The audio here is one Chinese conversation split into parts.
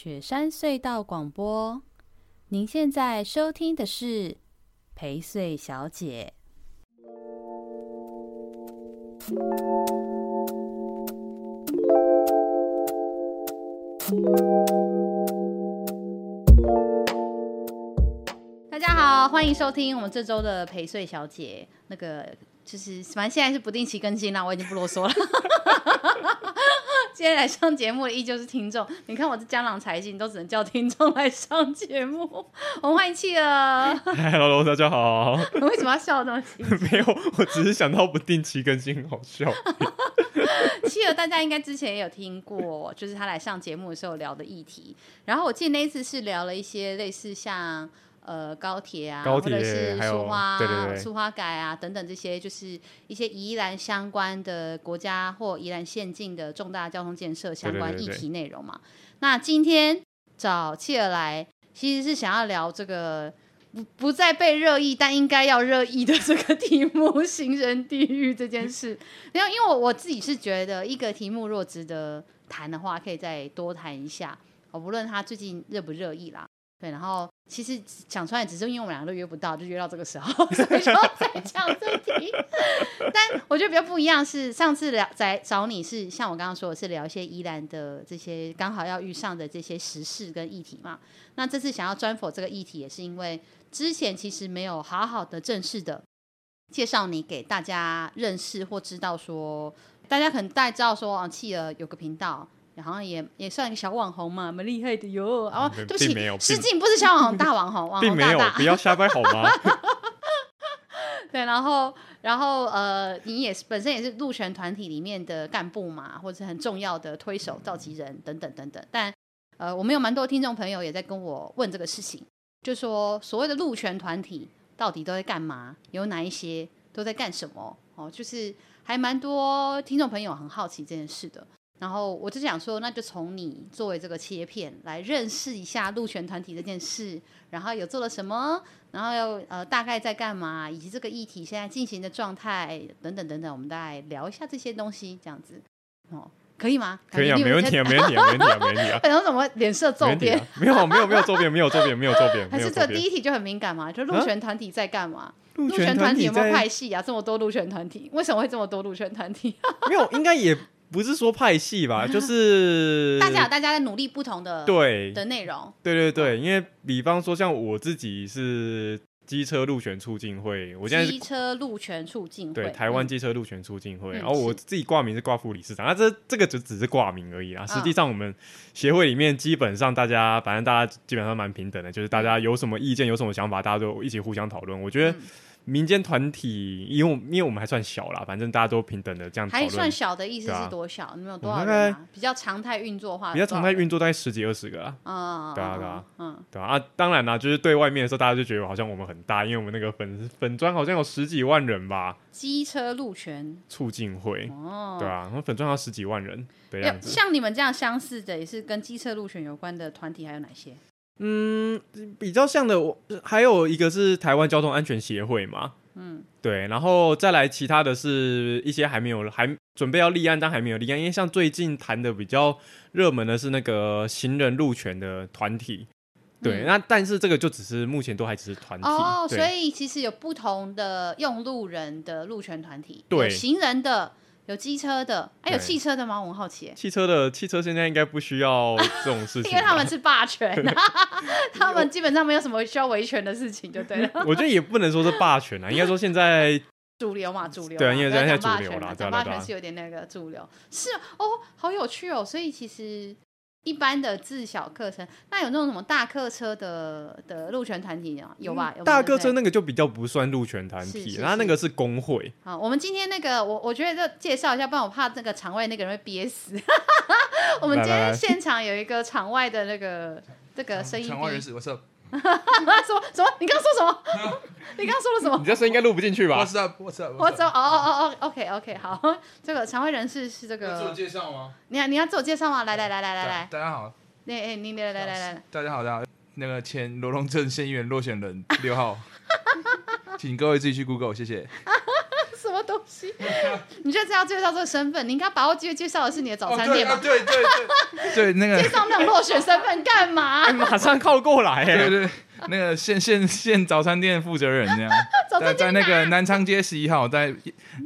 雪山隧道广播，您现在收听的是陪睡小姐。大家好，欢迎收听我们这周的陪睡小姐。那个就是，反正现在是不定期更新啦，我已经不啰嗦了。今天来上节目的依旧是听众，你看我这江郎才尽，都只能叫听众来上节目。我们欢迎企鹅。Hello，大家好。你 为什么要笑那么 没有，我只是想到不定期更新很好笑。企鹅，大家应该之前也有听过，就是他来上节目的时候聊的议题。然后我记得那一次是聊了一些类似像。呃，高铁啊，高铁或者是苏花、苏花改啊等等这些，就是一些宜兰相关的国家或宜兰县境的重大交通建设相关议题内容嘛。那今天找企鹅来，其实是想要聊这个不不再被热议，但应该要热议的这个题目—— 行人地狱这件事。然后，因为我我自己是觉得，一个题目若值得谈的话，可以再多谈一下。我不论它最近热不热议啦。对，然后其实讲出来，只是因为我们两个都约不到，就约到这个时候，所以说再讲这题。但我觉得比较不一样是，上次聊在找你是像我刚刚说的是聊一些宜兰的这些刚好要遇上的这些时事跟议题嘛。那这次想要专访这个议题，也是因为之前其实没有好好的正式的介绍你给大家认识或知道说，大家可能大概知道说啊，企鹅有个频道。好像也也算一个小网红嘛，蛮厉害的哟。然后对不起，失敬，不是小网红，大网红，网红大大。不要瞎掰好吗？对，然后然后呃，你也是本身也是路权团体里面的干部嘛，或者是很重要的推手、召集人等等等等。但呃，我们有蛮多听众朋友也在跟我问这个事情，就说所谓的路权团体到底都在干嘛？有哪一些都在干什么？哦，就是还蛮多听众朋友很好奇这件事的。然后我就想说，那就从你作为这个切片来认识一下鹿权团体这件事，然后有做了什么，然后又呃大概在干嘛，以及这个议题现在进行的状态等等等等，我们大概聊一下这些东西，这样子哦，可以吗？可以啊，没问题啊，没问题啊，没问题啊，没问题啊。然后怎么脸色骤变？没有没有没有骤变，没有骤变，没有骤变。还是这第一题就很敏感嘛？就鹿权团体在干嘛？鹿权团体有没有派系啊？这么多鹿权团体，为什么会这么多鹿权团体？没有，应该也。不是说派系吧，就是大家有大家在努力不同的对。的内容，对对对，因为比方说像我自己是机车路权促进会，我现在机车路权促进会，对台湾机车路权促进会，然后我自己挂名是挂副理事长，那这这个就只是挂名而已啊，实际上我们协会里面基本上大家反正大家基本上蛮平等的，就是大家有什么意见有什么想法，大家都一起互相讨论，我觉得。民间团体，因为因为我们还算小啦，反正大家都平等的这样讨论。还算小的意思是多小？你们有多少人啊？比较常态运作的话，比较常态运作大概十几二十个啊。嗯，对啊，对啊，嗯，对啊。当然啦，就是对外面的时候，大家就觉得好像我们很大，因为我们那个粉粉砖好像有十几万人吧。机车路权促进会，哦，对啊，我们粉砖要十几万人的样子。像你们这样相似的，也是跟机车路权有关的团体，还有哪些？嗯，比较像的，我还有一个是台湾交通安全协会嘛。嗯，对，然后再来其他的是一些还没有还准备要立案，但还没有立案，因为像最近谈的比较热门的是那个行人路权的团体，对，嗯、那但是这个就只是目前都还只是团体哦，所以其实有不同的用路人的路权团体，对，行人的。有机车的，还、啊、有汽车的吗？我很好奇。汽车的，汽车现在应该不需要这种事情，因为他们是霸权，他们基本上没有什么需要维权的事情，就对了。我觉得也不能说是霸权啊，应该说现在 主流嘛，主流对，因为现在主流了，讲霸权是有点那个主流，是哦，好有趣哦，所以其实。一般的自小客车，那有那种什么大客车的的路权团体啊有吧？有大客车那个就比较不算路权团体，然后那个是工会。好，我们今天那个，我我觉得介绍一下，不然我怕那个场外那个人会憋死。我们今天现场有一个场外的那个这个声音，场外人士，我说。什么什么？你刚刚说什么？你刚刚说了什么？你这声音应该录不进去吧？我知道，我知道，我知道。哦哦哦哦，OK OK，好。这个常会人士是这个。自我介绍吗？你你要自我介绍吗？来来来来来来，大家好。那哎，你来来来来。大家好，大家好。那个前罗龙镇县议员落选人六号，请各位自己去 Google，谢谢。什么东西？你觉得这要介绍这个身份，你应该把握机会介绍的是你的早餐店吧？哦、对、啊、对对对，对 那个介绍那种落选身份干嘛？欸、马上靠过来，对对，那个现现现早餐店负责人这样，在在那个南昌街十一号，在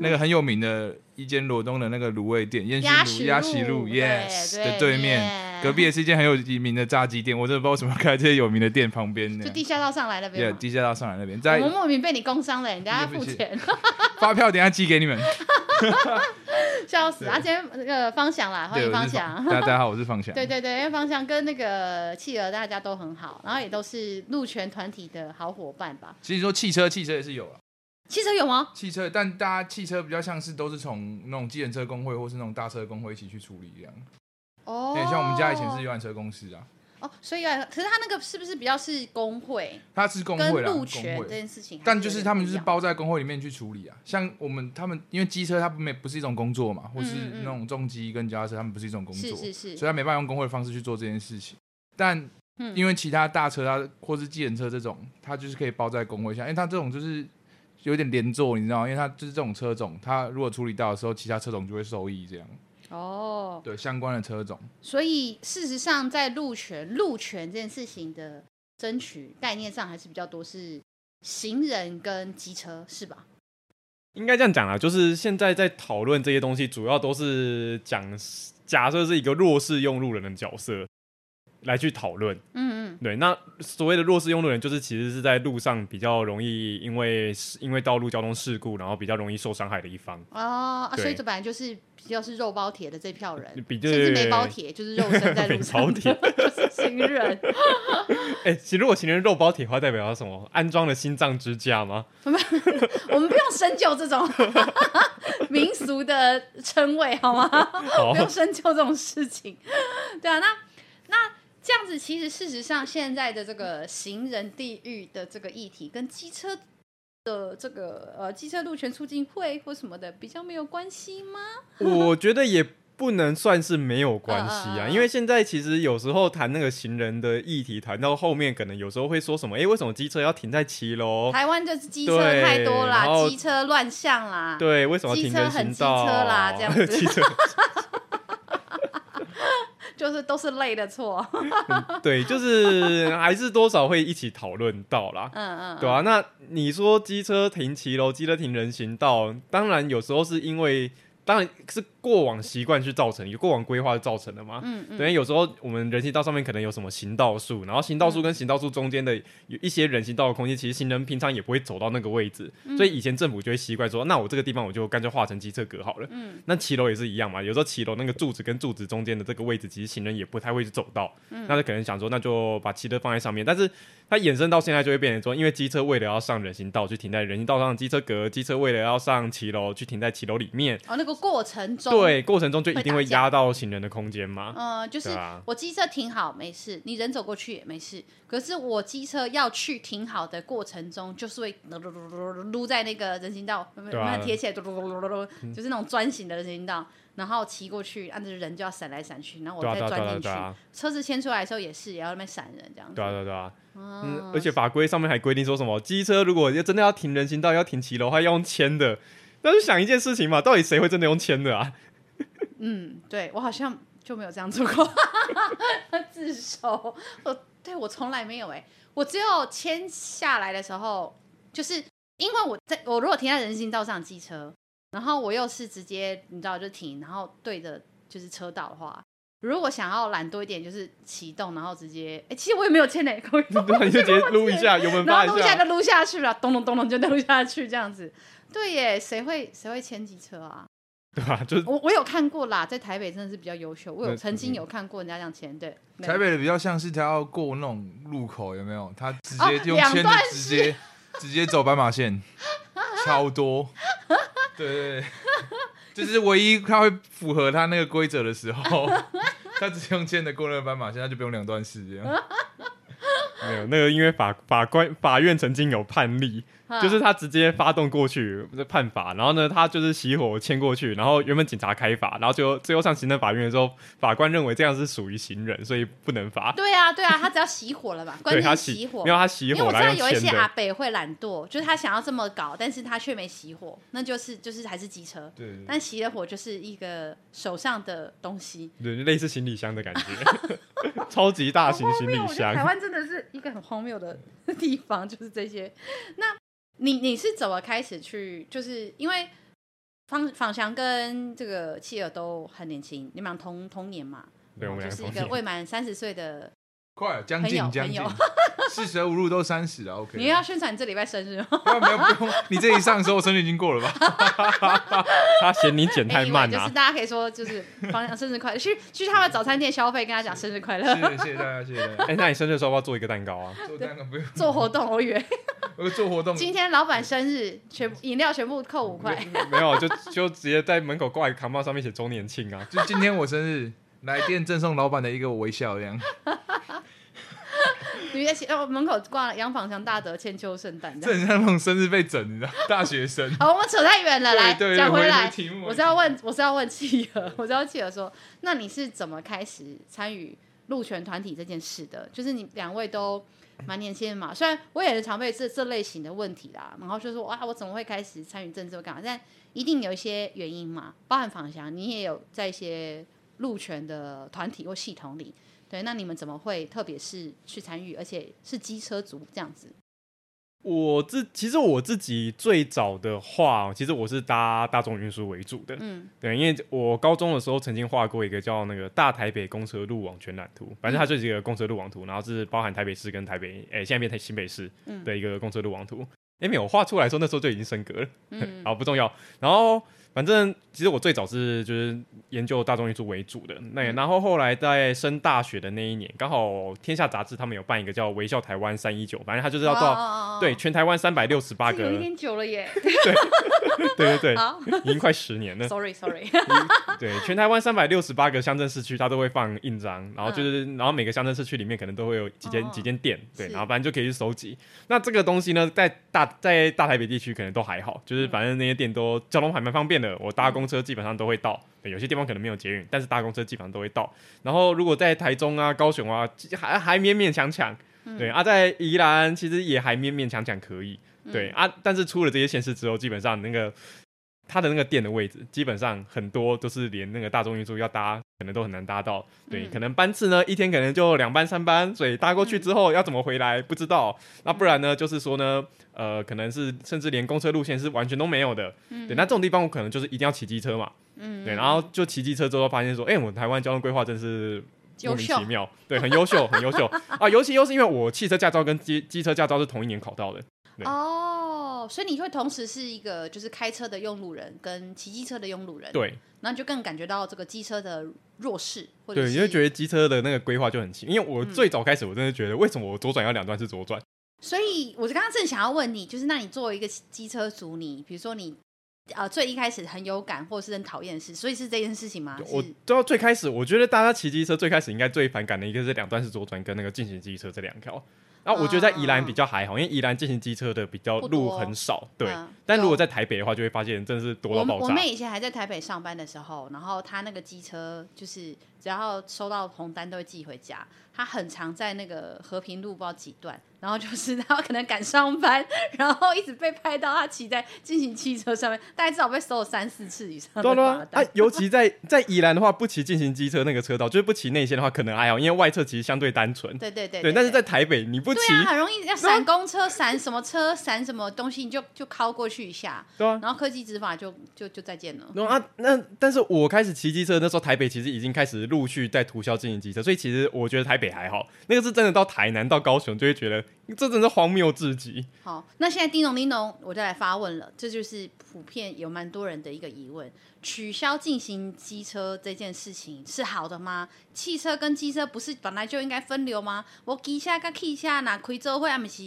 那个很有名的一间罗东的那个卤味店，烟熏卤鸭喜路，yes 的对面。隔壁也是一间很有名的炸鸡店，我真的不知道为什么开在这些有名的店旁边。就地下道上来那边。对，地下道上来那边。在我们莫名被你工伤了，人家要付钱。发票等下寄给你们。笑死！啊，今天那个方翔啦，欢迎方翔。大家好，我是方翔。对对对，因为方翔跟那个企鹅大家都很好，然后也都是路权团体的好伙伴吧。其实说汽车，汽车也是有啊。汽车有吗？汽车，但大家汽车比较像是都是从那种计程车工会或是那种大车工会一起去处理这样。哦，像我们家以前是游览车公司啊。哦，所以啊，可是他那个是不是比较是工会？他是工会啦，路权这件事情。但就是他们就是包在工会里面去处理啊。像我们他们，因为机车它没不是一种工作嘛，或是那种重机跟脚踏车，他们不是一种工作，是是是，所以他没办法用工会的方式去做这件事情。但因为其他大车啊，或是计程车这种，它就是可以包在工会下，因为它这种就是有点连坐，你知道吗？因为它就是这种车种，它如果处理到的时候，其他车种就会受益这样。哦，对，相关的车种，所以事实上，在路权路权这件事情的争取概念上，还是比较多是行人跟机车，是吧？应该这样讲啊，就是现在在讨论这些东西，主要都是讲假设是一个弱势用路人的角色。来去讨论，嗯嗯，对，那所谓的弱势用路人，就是其实是在路上比较容易因为因为道路交通事故，然后比较容易受伤害的一方。哦，啊，所以这本来就是比较是肉包铁的这票人，比甚至没包铁，就是肉身在路上，就是行人。哎，其实如果行人肉包铁的话，代表要什么？安装了心脏支架吗？我 们我们不用深究这种 民俗的称谓，好吗？好不用深究这种事情。对啊，那那。这样子，其实事实上，现在的这个行人地域的这个议题，跟机车的这个呃机车路权促进会或什么的比较没有关系吗？我觉得也不能算是没有关系啊，因为现在其实有时候谈那个行人的议题，谈到后面可能有时候会说什么，哎，为什么机车要停在七楼？台湾就是机车太多啦，机车乱象啦，对，为什么停人行道？机车啦，这样子。机车就是都是累的错、嗯，对，就是还是多少会一起讨论到啦，嗯嗯，对啊，那你说机车停骑楼，机车停人行道，当然有时候是因为。当然是过往习惯去造成，有过往规划造成的嘛。嗯嗯。等于有时候我们人行道上面可能有什么行道树，然后行道树跟行道树中间的有一些人行道的空间，其实行人平常也不会走到那个位置，嗯、所以以前政府就会习惯说，那我这个地方我就干脆画成机车格好了。嗯。那骑楼也是一样嘛，有时候骑楼那个柱子跟柱子中间的这个位置，其实行人也不太会去走到。嗯。那就可能想说，那就把骑车放在上面，但是它衍生到现在就会变成说，因为机车为了要上人行道，去停在人行道上机车格，机车为了要上骑楼，去停在骑楼里面。哦，那个过程中。对，过程中就一定会压到行人的空间嘛。嗯，就是我机车停好没事，你人走过去也没事。可是我机车要去停好的过程中，就是会噜噜噜噜噜在那个人行道，慢慢贴起来，撸撸撸撸撸，就是那种专行的人行道。然后骑过去，按着人就要闪来闪去，然后我再钻进去。车子牵出来的时候也是，也要那边闪人这样子。对啊对啊对啊。嗯，而且法规上面还规定说什么，机车如果要真的要停人行道，要停骑楼，还要用牵的。那就想一件事情嘛，到底谁会真的用牵的啊？嗯，对，我好像就没有这样做过，自首。我对我从来没有哎，我只有签下来的时候，就是因为我在我如果停在人行道上机车，然后我又是直接你知道就停，然后对着就是车道的话，如果想要懒多一点，就是启动，然后直接哎，其实我也没有牵哪个，你 就直接撸一下，油门发一下，录一下就撸下去了，咚咚咚咚就撸下去这样子。对耶，谁会谁会牵机车啊？对吧？就是我我有看过啦，在台北真的是比较优秀。我有曾经有看过人家这样签，对。台北的比较像是他要过那种路口，有没有？他直接用签的直接直接走斑马线，超多。对对对，就是唯一他会符合他那个规则的时候，他直接用签的过那个斑马线，他就不用两段式这样。没有那个，因为法法官法院曾经有判例。就是他直接发动过去判罚，然后呢，他就是熄火牵过去，然后原本警察开罚，然后最后最后上行政法院的时候，法官认为这样是属于行人，所以不能罚。对啊，对啊，他只要熄火了吧？关键熄火，没有他熄火。因为我知道有一些阿北会懒惰，就是他想要这么搞，但是他却没熄火，那就是就是还是机车。对。但熄了火就是一个手上的东西，对，类似行李箱的感觉，超级大型行李箱。台湾真的是一个很荒谬的地方，就是这些。那。你你是怎么开始去？就是因为方方翔跟这个妻儿都很年轻，你们俩同同年嘛？对，我们就是一个未满三十岁的。快，将近将近，四舍五入都三十了。OK，你要宣传你这礼拜生日吗？没有不用，你这一上的时候我生日已经过了吧？他嫌你剪太慢了。就是大家可以说，就是方翔生日快乐，去去他们早餐店消费，跟他讲生日快乐。谢谢大家，谢谢大家。哎，那你生日的时候要不要做一个蛋糕啊？做蛋糕不用。做活动，我以为。做活动。今天老板生日，全饮料全部扣五块。没有，就就直接在门口挂一个扛帽，上面写周年庆啊！就今天我生日，来电赠送老板的一个微笑，这样。你在哦门口挂了杨仿祥大德千秋圣诞，这很像那种生日被整，你知道？大学生。好，我们扯太远了，来讲回来。我是要问，我是要问企鹅，我是要企鹅说，那你是怎么开始参与路权团体这件事的？就是你两位都蛮年轻的嘛，虽然我也是常被这这类型的问题啦，然后就说哇，我怎么会开始参与政治干嘛？但一定有一些原因嘛，包含仿翔，你也有在一些路权的团体或系统里。对，那你们怎么会特别是去参与，而且是机车族这样子？我自其实我自己最早的话，其实我是搭大众运输为主的。嗯，对，因为我高中的时候曾经画过一个叫那个大台北公车路网全览图，反正它就是一个公车路网图，然后是包含台北市跟台北，哎，现在变成新北市的一个公车路网图。哎、嗯，没有画出来的时候，那时候就已经升格了。嗯，好，不重要。然后。反正其实我最早是就是研究大众艺术为主的，那然后后来在升大学的那一年，刚好《天下杂志》他们有办一个叫“微笑台湾三一九”，反正他就是要到对全台湾三百六十八个，有一点久了耶。对对对对，已经快十年了。Sorry Sorry。对，全台湾三百六十八个乡镇市区，它都会放印章，然后就是然后每个乡镇市区里面可能都会有几间几间店，对，然后反正就可以去收集。那这个东西呢，在大在大台北地区可能都还好，就是反正那些店都交通还蛮方便。我搭公车基本上都会到，对，有些地方可能没有捷运，但是搭公车基本上都会到。然后如果在台中啊、高雄啊，还还勉勉强强，对啊，在宜兰其实也还勉勉强强可以，对啊。但是出了这些县市之后，基本上那个它的那个店的位置，基本上很多都是连那个大众运输要搭，可能都很难搭到。对，可能班次呢一天可能就两班三班，所以搭过去之后要怎么回来不知道。那不然呢，就是说呢。呃，可能是甚至连公车路线是完全都没有的，嗯、对，那这种地方我可能就是一定要骑机车嘛，嗯，对，然后就骑机车之后发现说，哎、欸，我们台湾交通规划真是莫名其妙，对，很优秀，很优秀 啊，尤其又是因为我汽车驾照跟机机车驾照是同一年考到的，哦，所以你会同时是一个就是开车的用路人跟骑机车的用路人，对，那就更感觉到这个机车的弱势，或者对，你会觉得机车的那个规划就很奇，因为我最早开始我真的觉得为什么我左转要两段是左转。所以，我就刚刚正想要问你，就是那你作为一个机车族，你比如说你呃最一开始很有感，或者是很讨厌的事，所以是这件事情吗？我到最开始，我觉得大家骑机车最开始应该最反感的一个是两段式左转跟那个进行机车这两条。那我觉得在宜兰比较还好，因为宜兰进行机车的比较路很少，对。但如果在台北的话，就会发现真的是多到爆炸。我妹以前还在台北上班的时候，然后她那个机车就是只要收到红单都会寄回家。他很常在那个和平路不知道几段。然后就是他可能赶上班，然后一直被拍到他骑在进行汽车上面，大概至少被搜了三四次以上。对对啊，尤其在在宜兰的话，不骑进行机车那个车道，就是不骑内线的话，可能还好，因为外侧其实相对单纯。对对对，对。但是在台北，你不骑，对啊，很容易要闪公车、闪什么车、闪什么东西，你就就靠过去一下。对啊。然后科技执法就就就再见了。那啊，那但是我开始骑机车那时候，台北其实已经开始陆续在涂销进行机车，所以其实我觉得台北还好，那个是真的到台南到高雄就会觉得。这真的是荒谬至极。好，那现在叮咚叮咚，我就来发问了。这就是普遍有蛮多人的一个疑问：取消进行机车这件事情是好的吗？汽车跟机车不是本来就应该分流吗？我机车跟汽车哪开做伙，还不是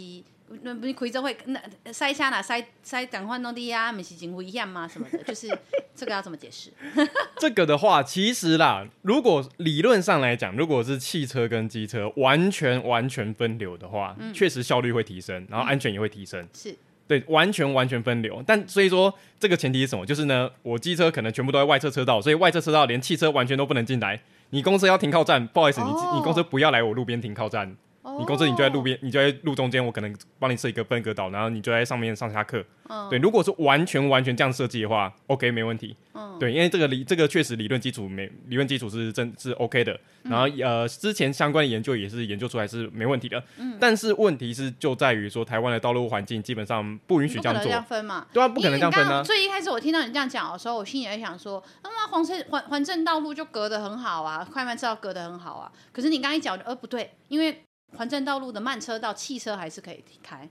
那不是开车会那塞车哪塞塞赶快弄的呀，没是警危险吗？什么的，就是这个要怎么解释？这个的话，其实啦，如果理论上来讲，如果是汽车跟机车完全完全分流的话，嗯、确实效率会提升，然后安全也会提升。嗯、是对，完全完全分流。但所以说，这个前提是什么？就是呢，我机车可能全部都在外侧车道，所以外侧车道连汽车完全都不能进来。你公车要停靠站，不好意思，哦、你你公车不要来我路边停靠站。你公司你就在路边，你就在路中间，我可能帮你设一个分隔岛，然后你就在上面上下课。嗯、对，如果是完全完全这样设计的话，OK 没问题。嗯、对，因为这个理这个确实理论基础没理论基础是真是 OK 的。然后呃，之前相关的研究也是研究出来是没问题的。嗯、但是问题是就在于说，台湾的道路环境基本上不允许这样做。这样分嘛？对啊，不可能这样分啊。最一开始我听到你这样讲的时候，我心里在想说，那么黄城环环镇道路就隔得很好啊，快慢车道隔得很好啊。可是你刚一讲，呃，不对，因为。环镇道路的慢车道，汽车还是可以开。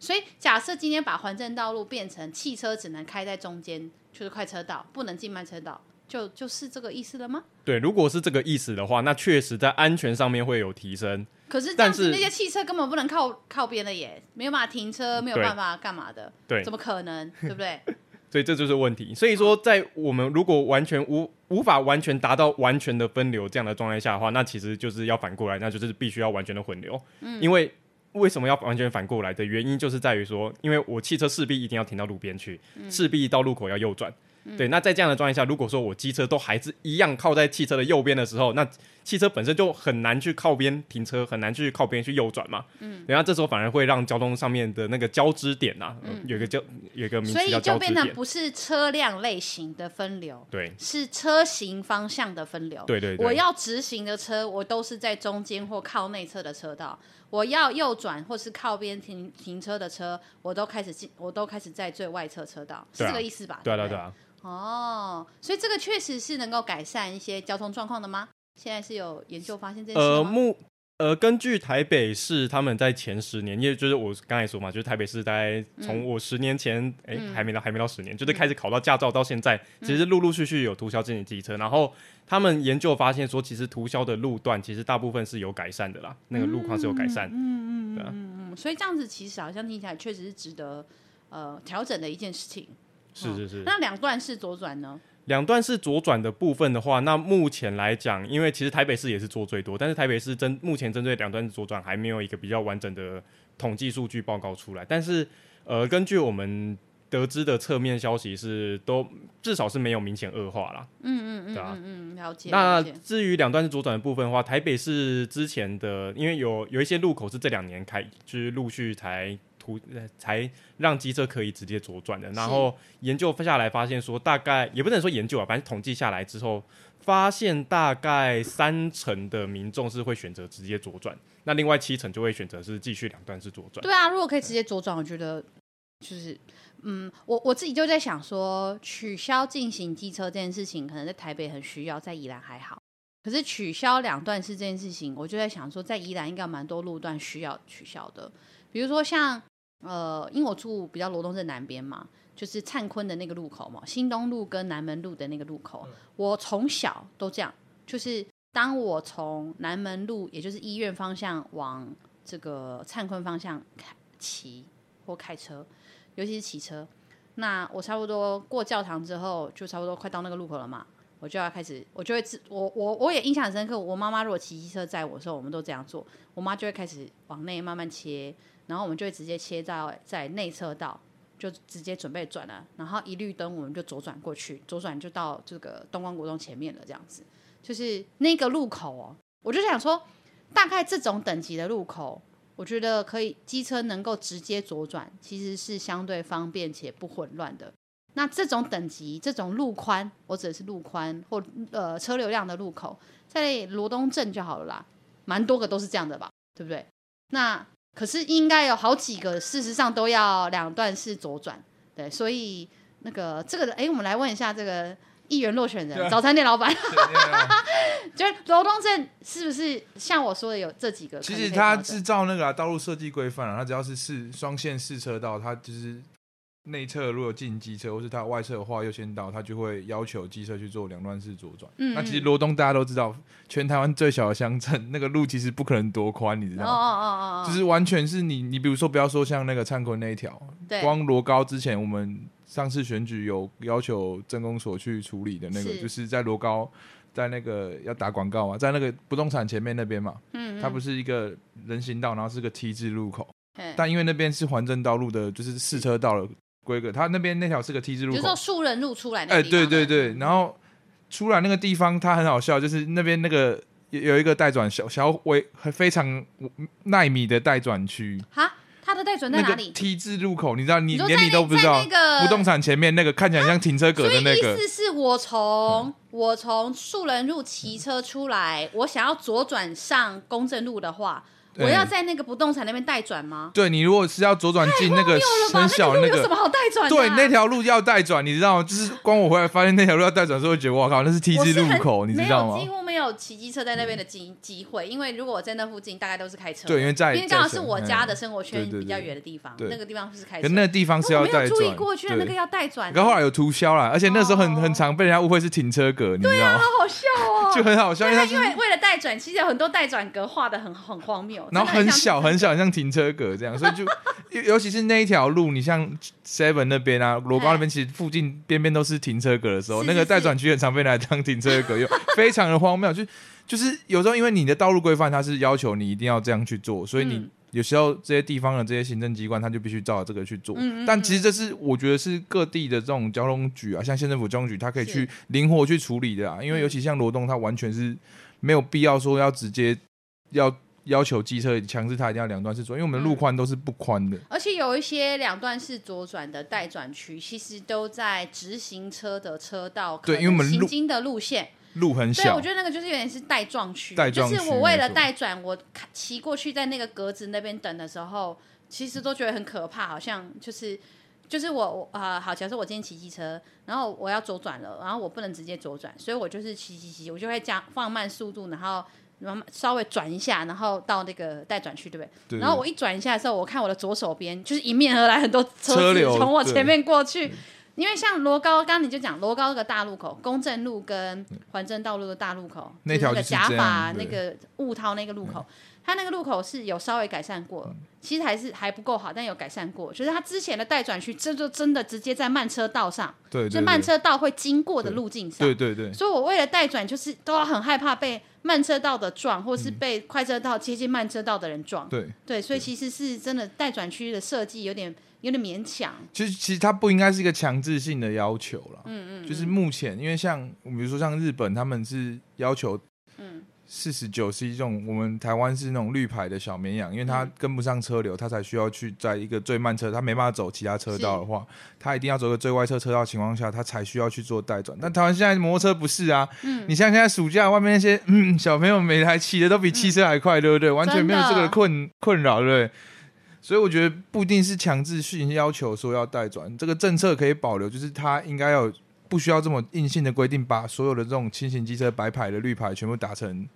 所以假设今天把环镇道路变成汽车只能开在中间，就是快车道，不能进慢车道，就就是这个意思了吗？对，如果是这个意思的话，那确实在安全上面会有提升。可是这样子，那些汽车根本不能靠靠边的耶，没有办法停车，没有办法干嘛的？对，怎么可能？对不对？所以这就是问题。所以说，在我们如果完全无无法完全达到完全的分流这样的状态下的话，那其实就是要反过来，那就是必须要完全的混流。嗯，因为为什么要完全反过来的原因，就是在于说，因为我汽车势必一定要停到路边去，势必到路口要右转。对，那在这样的状态下，如果说我机车都还是一样靠在汽车的右边的时候，那汽车本身就很难去靠边停车，很难去靠边去右转嘛。嗯，然后这时候反而会让交通上面的那个交织点啊，嗯、有一个交有一个名词叫交织点，所以就变成不是车辆类型的分流，对，是车型方向的分流。对，对对，我要直行的车，我都是在中间或靠内侧的车道；我要右转或是靠边停停车的车，我都开始进，我都开始在最外侧车道，是这个意思吧？对啊，对啊，对啊。哦，所以这个确实是能够改善一些交通状况的吗？现在是有研究发现这些呃，目呃，根据台北市他们在前十年，因为就是我刚才说嘛，就是台北市大概从我十年前，哎、嗯，还没到还没到十年，就是开始考到驾照到现在，嗯、其实陆陆续续有涂销进行机车，然后他们研究发现说，其实涂销的路段其实大部分是有改善的啦，那个路况是有改善，嗯嗯嗯，嗯嗯，所以这样子其实好像听起来确实是值得呃调整的一件事情。是是是，那两段式左转呢？两段式左转的部分的话，那目前来讲，因为其实台北市也是做最多，但是台北市针目前针对两段式左转还没有一个比较完整的统计数据报告出来。但是，呃，根据我们得知的侧面消息是，都至少是没有明显恶化啦。嗯嗯嗯，对啊，嗯，了解。那至于两段式左转的部分的话，台北市之前的，因为有有一些路口是这两年开，就是陆续才。图才让机车可以直接左转的，然后研究下来发现说，大概也不能说研究啊，反正统计下来之后，发现大概三成的民众是会选择直接左转，那另外七成就会选择是继续两段式左转。对啊，如果可以直接左转，我觉得就是，嗯，我我自己就在想说，取消进行机车这件事情，可能在台北很需要，在宜兰还好，可是取消两段式这件事情，我就在想说，在宜兰应该蛮多路段需要取消的，比如说像。呃，因为我住比较罗东镇南边嘛，就是灿坤的那个路口嘛，新东路跟南门路的那个路口，嗯、我从小都这样，就是当我从南门路，也就是医院方向往这个灿坤方向开骑或开车，尤其是骑车，那我差不多过教堂之后，就差不多快到那个路口了嘛，我就要开始，我就会自我我我也印象很深刻，我妈妈如果骑机车载我的时候，我们都这样做，我妈就会开始往内慢慢切。然后我们就会直接切到在内车道，就直接准备转了。然后一绿灯，我们就左转过去，左转就到这个东光国中前面了。这样子，就是那个路口哦。我就想说，大概这种等级的路口，我觉得可以机车能够直接左转，其实是相对方便且不混乱的。那这种等级、这种路宽，我指的是路宽或呃车流量的路口，在罗东镇就好了啦，蛮多个都是这样的吧，对不对？那可是应该有好几个，事实上都要两段式左转，对，所以那个这个，哎，我们来问一下这个议员落选人，啊、早餐店老板，就是罗东镇是不是像我说的有这几个？其实他制造那个、啊、道路设计规范啊，他只要是四双线四车道，他就是内侧如果进机车，或是它外侧的话优先到，它就会要求机车去做两段式左转。那其实罗东大家都知道，全台湾最小的乡镇，那个路其实不可能多宽，你知道吗？哦哦哦哦，就是完全是你，你比如说不要说像那个灿坤那一条，对，光罗高之前我们上次选举有要求政工所去处理的那个，是就是在罗高，在那个要打广告嘛，在那个不动产前面那边嘛，嗯，嗯，它不是一个人行道，然后是个 T 字路口，但因为那边是环镇道路的，就是四车道了。规格，他那边那条是个 T 字路口，就是说树人路出来那。哎、欸，对对对，然后出来那个地方，它很好笑，就是那边那个有有一个待转小小微非常奈米的待转区。哈，它的待转在哪里？T 字路口，你知道你连你都不知道？那个不动产前面那个看起来像停车格的那个。意思是我从、嗯、我从树人路骑车出来，我想要左转上公正路的话。我要在那个不动产那边待转吗？对，你如果是要左转进那个很小那个，有什么好带转？对，那条路要待转，你知道吗？就是光我回来发现那条路要待转的时候，觉得我靠，那是 T 字路口，你知道吗？有骑机车在那边的机机会，因为如果我在那附近，大概都是开车。对，因为在因为刚好是我家的生活圈比较远的地方，那个地方是开车。那个地方是要待转。注意过去那个要待转。然后后来有涂销了，而且那时候很很常被人家误会是停车格，你知道吗？对啊，好好笑哦，就很好笑，因为因为为了待转，其实有很多待转格画的很很荒谬，然后很小。很小，很像停车格这样，所以就 尤尤其是那一条路，你像 Seven 那边啊，罗高那边，其实附近边边都是停车格的时候，那个待转区很常被拿来当停车格用，非常的荒谬。就就是有时候因为你的道路规范，它是要求你一定要这样去做，所以你有时候这些地方的这些行政机关，他就必须照着这个去做。嗯嗯嗯，但其实这是我觉得是各地的这种交通局啊，像县政府交通局，它可以去灵活去处理的啊。因为尤其像罗东，它完全是没有必要说要直接要。要求机车强制它一定要两段式左转，因为我们路宽都是不宽的、嗯。而且有一些两段式左转的待转区，其实都在直行车的车道，对，因为我们行经的路线路很小。对，我觉得那个就是有点是带状区，就是我为了带转，我骑过去在那个格子那边等的时候，其实都觉得很可怕，好像就是就是我啊、呃，好，假设我今天骑机车，然后我要左转了，然后我不能直接左转，所以我就是骑骑骑，我就会加放慢速度，然后。然后稍微转一下，然后到那个待转区，对不对？对，对。然后我一转一下的时候，我看我的左手边就是迎面而来很多车子从我前面过去。因为像罗高，刚刚你就讲罗高那个大路口，公正路跟环镇道路的大路口，那条那个甲法那个雾涛那个路口，它那个路口是有稍微改善过，其实还是还不够好，但有改善过。就是它之前的待转区，这就真的直接在慢车道上，对，就慢车道会经过的路径上，对对对。所以我为了待转，就是都要很害怕被。慢车道的撞，或是被快车道接近慢车道的人撞，对对，所以其实是真的待转区的设计有点有点勉强。其实其实它不应该是一个强制性的要求了，嗯，嗯嗯，就是目前因为像比如说像日本，他们是要求，嗯。四十九是一种我们台湾是那种绿牌的小绵羊，因为它跟不上车流，它才需要去在一个最慢车，它没办法走其他车道的话，它一定要走个最外侧车道情况下，它才需要去做带转。但台湾现在摩托车不是啊，嗯，你像现在暑假外面那些嗯小朋友每台骑的都比汽车还快，对不对？完全没有这个困困扰，对不对？所以我觉得不一定是强制性要求说要代转，这个政策可以保留，就是它应该要不需要这么硬性的规定，把所有的这种轻型机车白牌的绿牌全部打成。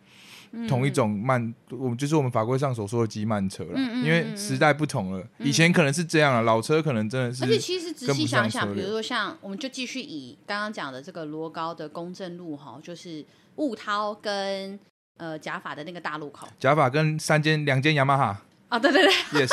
同一种慢，我们就是我们法规上所说的机慢车了，嗯嗯嗯，因为时代不同了，以前可能是这样了，老车可能真的是。而且其实仔细想想，比如说像我们就继续以刚刚讲的这个罗高的公正路哈，就是雾涛跟呃甲法的那个大路口，甲法跟三间两间雅马哈啊，对对对，yes，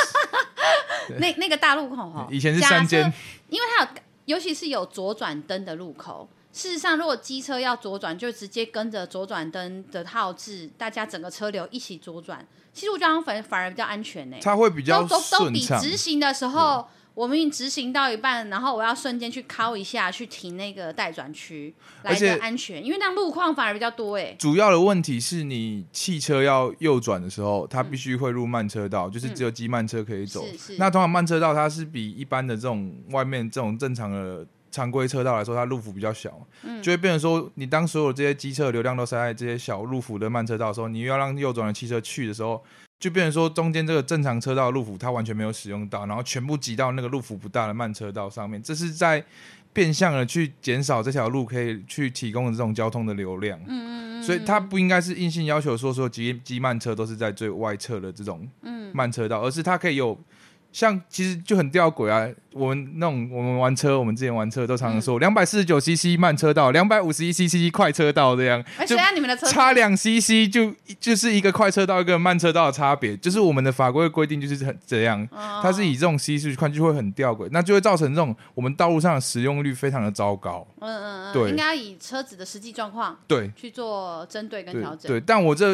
那那个大路口哈，以前是三间，因为它有，尤其是有左转灯的路口。事实上，如果机车要左转，就直接跟着左转灯的号志，大家整个车流一起左转。其实我觉得反反而比较安全呢。它会比较都都比直行的时候，对我们直行到一半，然后我要瞬间去靠一下去停那个待转区来的安全，因为那样路况反而比较多哎。主要的问题是你汽车要右转的时候，它必须会入慢车道，嗯、就是只有机慢车可以走。是是那通常慢车道它是比一般的这种外面这种正常的。常规车道来说，它路幅比较小，嗯、就会变成说，你当所有这些机车流量都塞在这些小路幅的慢车道的时候，你又要让右转的汽车去的时候，就变成说，中间这个正常车道的路幅它完全没有使用到，然后全部挤到那个路幅不大的慢车道上面，这是在变相的去减少这条路可以去提供的这种交通的流量。嗯嗯嗯，所以它不应该是硬性要求说说挤挤慢车都是在最外侧的这种慢车道，嗯、而是它可以有。像其实就很吊诡啊！我们那种我们玩车，我们之前玩车都常常说两百四十九 CC 慢车道，两百五十一 CC 快车道这样。而且啊？你们的车差两 CC 就就是一个快车道一个慢车道的差别，就是我们的法规规定就是很这样，它是以这种 CC 去看就会很吊诡，那就会造成这种我们道路上的使用率非常的糟糕。嗯嗯嗯，对，应该以车子的实际状况对去做针对跟调整。对，但我这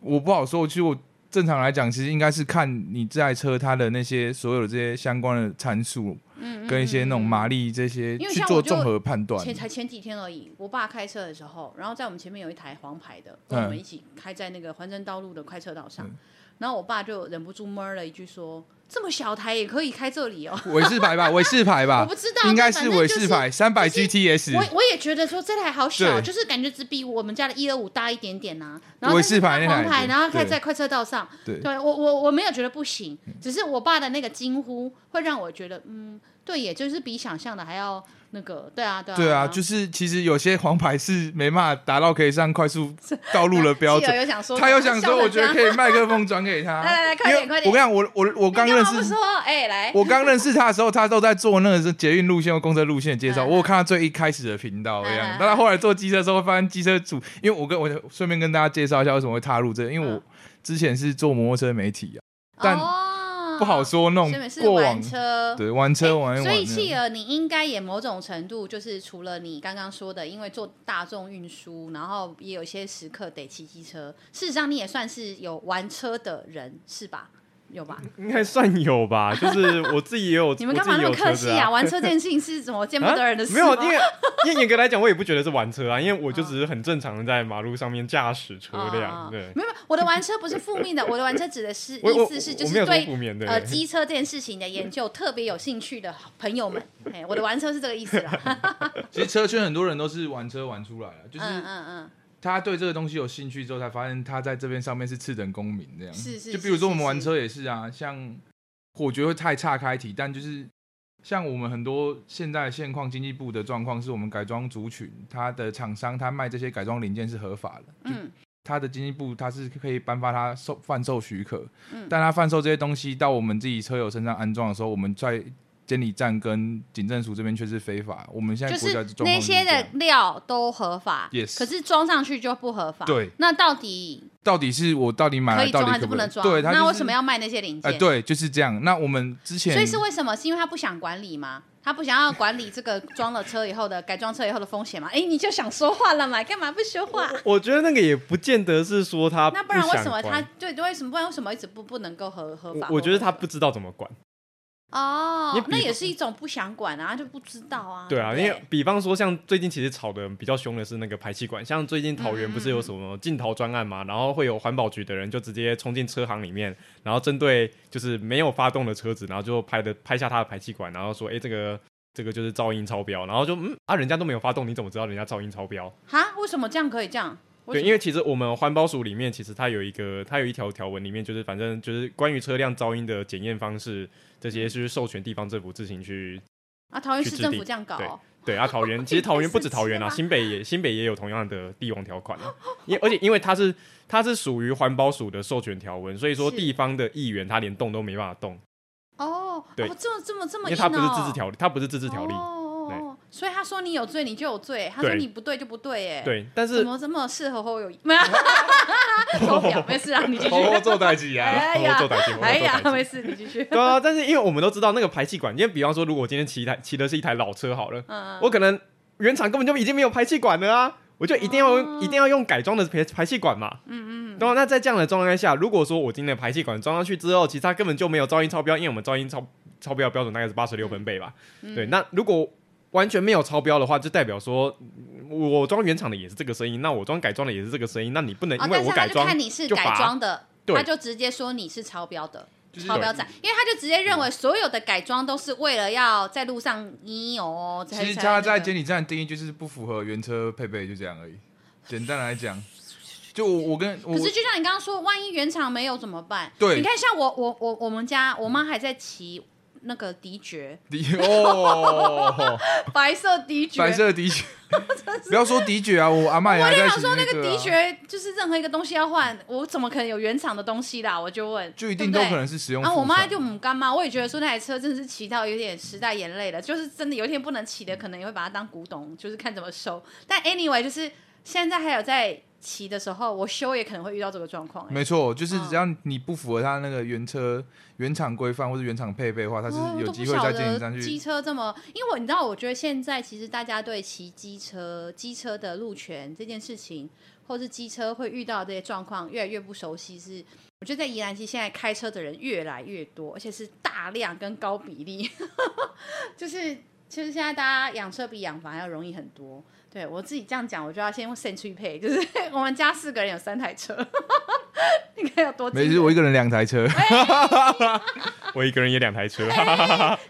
我不好说，其实我。正常来讲，其实应该是看你这台车它的那些所有的这些相关的参数，嗯，跟一些那种马力这些去做综合判断。前才前几天而已，我爸开车的时候，然后在我们前面有一台黄牌的，跟我们一起开在那个环城道路的快车道上，嗯，然后我爸就忍不住闷了一句说。这么小台也可以开这里哦，伟士牌吧，伟士牌吧，我不知道，应该是伟士牌，三百 GTS。我我也觉得说这台好小，就是感觉只比我们家的一二五大一点点呐、啊。然后伟士牌黄牌，然后开在快车道上，对，对我我我没有觉得不行，只是我爸的那个惊呼会让我觉得，嗯，对，也就是比想象的还要。那个对啊对啊对啊，就是其实有些黄牌是没办法达到可以上快速 道路的标准。有想说他有想说，我觉得可以麦克风转给他。来来来，快点快点！我跟你讲，我我我刚认识，说哎来，我刚认识他的时候，他都在做那个是捷运路线或公车路线的介绍。我有看他最一开始的频道一样，但他后来做机车之后，发现机车组，因为我跟我顺便跟大家介绍一下为什么会踏入这个，因为我之前是做摩托车媒体啊，但。不好说，那种过往车，对玩车玩，玩，所以企鹅你应该也某种程度就是除了你刚刚说的，因为做大众运输，然后也有些时刻得骑机车，事实上你也算是有玩车的人，是吧？有吧？应该算有吧，就是我自己也有。你们干嘛那么客气啊？啊玩车这件事情是怎么见不得人的事？没有，因为因为严格来讲，我也不觉得是玩车啊，因为我就只是很正常的在马路上面驾驶车辆。对，没有，我的玩车不是负面的，我的玩车指的是意思是就是对呃机车这件事情的研究特别有兴趣的朋友们，哎，我的玩车是这个意思啦。其实车圈很多人都是玩车玩出来的，就是嗯嗯嗯。他对这个东西有兴趣之后，才发现他在这边上面是次等公民这样。是是。就比如说我们玩车也是啊，像我觉得会太岔开题，但就是像我们很多现在现况，经济部的状况是我们改装族群，他的厂商他卖这些改装零件是合法的。嗯。他的经济部他是可以颁发他售贩售许可。嗯。但他贩售这些东西到我们自己车友身上安装的时候，我们在。监理站跟警政署这边却是非法，我们现在国家就是那些的料都合法，yes，可是装上去就不合法。对，那到底到底是我到底买了可以装还是不能装？对，那为什么要卖那些零件？哎，对，就是这样。那我们之前，所以是为什么？是因为他不想管理吗？他不想要管理这个装了车以后的改装车以后的风险吗？哎，你就想说话了嘛？干嘛不说话？我觉得那个也不见得是说他，那不然为什么他对？为什么不然为什么一直不不能够合合法？我觉得他不知道怎么管。哦、oh，那也是一种不想管啊，就不知道啊。对啊，因为比方说，像最近其实吵的比较凶的是那个排气管，像最近桃园不是有什么禁逃专案嘛，嗯，然后会有环保局的人就直接冲进车行里面，然后针对就是没有发动的车子，然后就拍的拍下他的排气管，然后说，哎，这个这个就是噪音超标，然后就嗯啊，人家都没有发动，你怎么知道人家噪音超标？哈，为什么这样可以这样？对，因为其实我们环保署里面其实它有一个，它有一条条文里面就是反正就是关于车辆噪音的检验方式。这些是授权地方政府自行去啊，桃园市政府这样搞，哦，对对啊，桃园其实 桃园不止桃园啊，新北也新北也有同样的帝王条款，因而且因为它是它是属于环保署的授权条文，所以说地方的议员他连动都没办法动。哦，对，哦，这么这么这么，因为它不是自治条例，它不是自治条例。哦所以他说你有罪，你就有罪；他说你不对，就不对。哎，对，但是怎么这么适合侯友宜？没有，没事啊，你继续。我做代志啊，我做代志，哎呀，没事，你继续。对啊，但是因为我们都知道那个排气管，因为比方说，如果我今天骑一台骑的是一台老车好了，嗯，我可能原厂根本就已经没有排气管了啊，我就一定要用、嗯、一定要用改装的排排气管嘛。嗯嗯。然后那在这样的状态下，如果说我今天的排气管装上去之后，其实它根本就没有噪音超标，因为我们噪音超超标标准大概是八十六分贝吧。嗯、对，那如果完全没有超标的话，就代表说我装原厂的也是这个声音，那我装改装的也是这个声音，那你不能因为我改装，看你是改装的，他就直接说你是超标的，超标仔，因为他就直接认为所有的改装都是为了要在路上一哦。其实他在监理站定义就是不符合原车配备，就这样而已。简单来讲，就我我跟我，可是就像你刚刚说，万一原厂没有怎么办？对，你看像我我我我们家我妈还在骑。那个迪爵，迪哦，白色迪爵，白色迪爵，不要说迪爵啊，我阿妈也还在、啊、我想说那个迪爵，就是任何一个东西要换，我怎么可能有原厂的东西啦？我就问，就一定都可能是使用。啊，我妈就母干妈，我也觉得说那台车真的是骑到有点时代眼泪了，就是真的有一天不能骑的，可能也会把它当古董，就是看怎么收。但 anyway，就是现在还有在。骑的时候，我修也可能会遇到这个状况。没错，就是只要你不符合它那个原车原厂规范或者原厂配备的话，它是有机会再进行上去。机车这么，因为我你知道，我觉得现在其实大家对骑机车、机车的路权这件事情，或是机车会遇到这些状况越来越不熟悉。是，我觉得在宜兰其实现在开车的人越来越多，而且是大量跟高比例。就是，其实现在大家养车比养房要容易很多。对我自己这样讲，我就要先用 Century Pay，就是 我们家四个人有三台车，你看有多？没事，我一个人两台车，我一个人也两台车，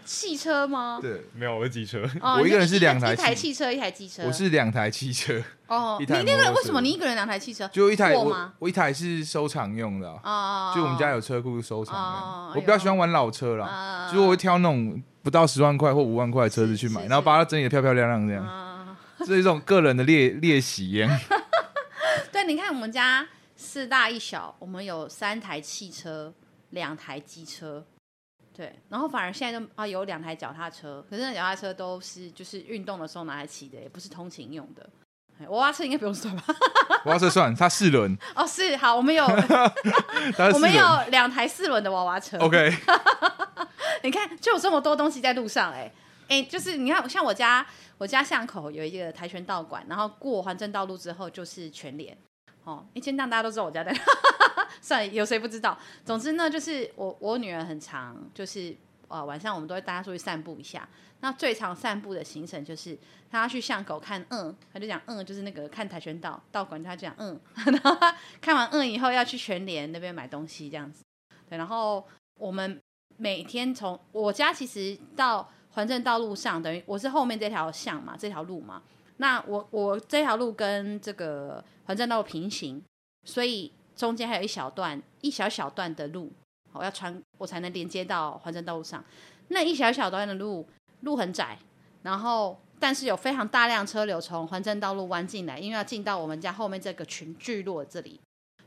汽车吗？对，没有，我是机车。我一个人是两台，一台汽车，一台机车。我是两台汽车。哦，你那个为什么你一个人两台汽车？就一台我，我一台是收藏用的。哦，就我们家有车库收藏。我比较喜欢玩老车啦，就是我会挑那种不到十万块或五万块的车子去买，然后把它整理的漂漂亮亮这样。是一种个人的猎猎喜耶。对，你看我们家四大一小，我们有三台汽车，两台机车，对，然后反而现在都啊有两台脚踏车，可是那脚踏车都是就是运动的时候拿来骑的，也不是通勤用的。娃娃车应该不用算吧？娃娃车算，它四轮。哦，是好，我们有，我们有两台四轮的娃娃车。OK，你看，就有这么多东西在路上，哎。哎、就是你看，像我家，我家巷口有一个跆拳道馆，然后过环镇道路之后就是全联，哦，一天到大家都知道我家在哪，算，有谁不知道？总之呢，就是我我女儿很常，就是呃晚上我们都会带她出去散步一下。那最常散步的行程就是她去巷口看嗯，她就讲嗯，就是那个看跆拳道道馆，她就讲嗯，然后看完嗯以后要去全联那边买东西这样子。对，然后我们每天从我家其实到。环镇道路上，等于我是后面这条巷嘛，这条路嘛。那我我这条路跟这个环镇道路平行，所以中间还有一小段一小小段的路，我要穿我才能连接到环镇道路上。那一小小段的路路很窄，然后但是有非常大量车流从环镇道路弯进来，因为要进到我们家后面这个群聚落这里，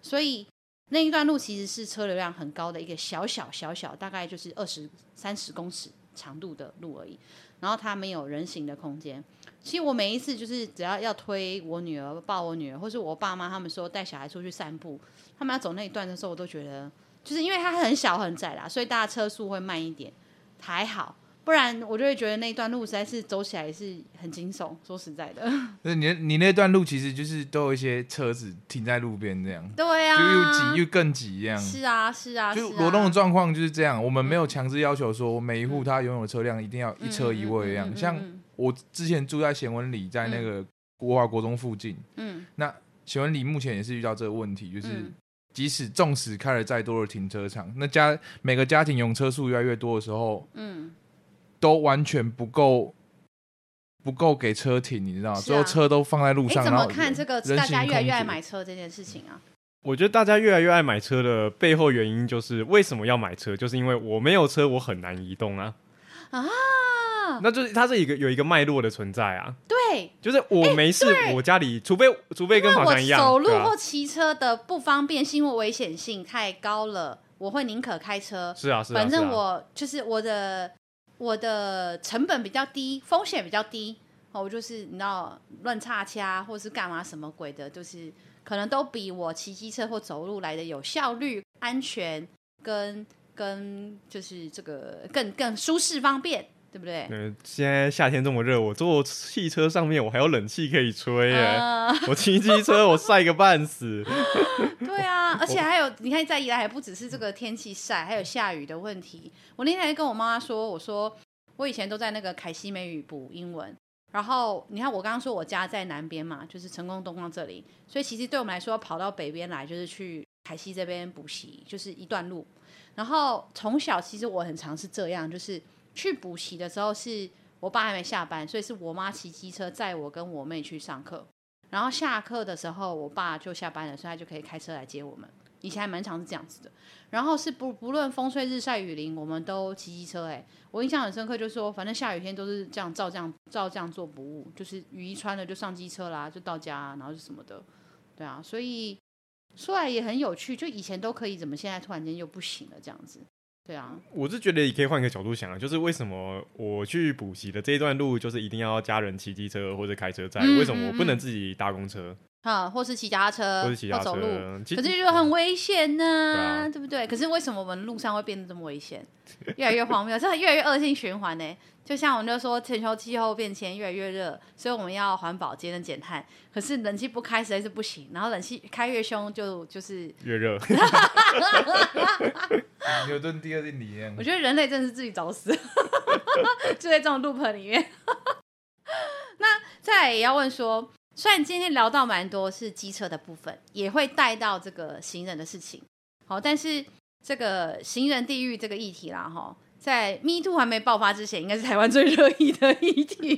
所以那一段路其实是车流量很高的一个小小小小，大概就是二十三十公尺。长度的路而已，然后它没有人行的空间。其实我每一次就是只要要推我女儿、抱我女儿，或是我爸妈他们说带小孩出去散步，他们要走那一段的时候，我都觉得就是因为它很小很窄啦，所以大家车速会慢一点，还好。不然我就会觉得那一段路实在是走起来是很惊悚。说实在的，那你你那段路其实就是都有一些车子停在路边这样，对啊，就又挤又更挤这样。是啊，是啊，就罗东的状况就是这样。我们没有强制要求说每一户他拥有的车辆一定要一车一位一样。像我之前住在贤文里，在那个国华国中附近，嗯，那贤文里目前也是遇到这个问题，就是即使纵使开了再多的停车场，那家每个家庭用车数越来越多的时候，嗯。都完全不够，不够给车停，你知道吗？所有车都放在路上。你怎么看这个大家越来越爱买车这件事情啊？我觉得大家越来越爱买车的背后原因就是为什么要买车？就是因为我没有车，我很难移动啊。啊，那就是它是一个有一个脉络的存在啊。对，就是我没事，我家里除非除非跟跑团一样，走路或骑车的不方便性或危险性太高了，我会宁可开车。是啊，是啊，反正我就是我的。我的成本比较低，风险比较低，我就是你知道乱插掐或是干嘛什么鬼的，就是可能都比我骑机车或走路来的有效率、安全跟跟就是这个更更舒适方便。对不对？嗯，现在夏天这么热，我坐汽车上面我还有冷气可以吹耶。Uh... 我骑机车我晒个半死。对啊，而且还有，你看在宜兰还不只是这个天气晒，还有下雨的问题。我那天还跟我妈妈说，我说我以前都在那个凯西美语补英文，然后你看我刚刚说我家在南边嘛，就是成功东光这里，所以其实对我们来说跑到北边来就是去凯西这边补习，就是一段路。然后从小其实我很常是这样，就是。去补习的时候是我爸还没下班，所以是我妈骑机车载我跟我妹去上课。然后下课的时候，我爸就下班了，所以他就可以开车来接我们。以前还蛮常是这样子的。然后是不不论风吹日晒雨淋，我们都骑机车。哎，我印象很深刻，就是说反正下雨天都是这样照这样照这样做不误，就是雨衣穿了就上机车啦，就到家，然后是什么的，对啊，所以说来也很有趣，就以前都可以，怎么现在突然间又不行了这样子？对啊，我是觉得也可以换个角度想啊，就是为什么我去补习的这一段路，就是一定要家人骑机车或者开车载，嗯、为什么我不能自己搭公车？啊，或是骑脚踏车，或是骑脚踏车，走路，可是就很危险呢、啊，对，不对？可是为什么我们路上会变得这么危险？越来越荒谬，这越来越恶性循环呢。就像我们就说，全球气候变迁越来越热，所以我们要环保、节能、减碳。可是冷气不开实在是不行，然后冷气开越凶，就就是越热。牛顿第二定理，我觉得人类真的是自己找死，就在这种 loop 里面。那再也要问说。虽然今天聊到蛮多是机车的部分，也会带到这个行人的事情，好，但是这个行人地狱这个议题啦，哈。在 Me Too 还没爆发之前，应该是台湾最热议的议题。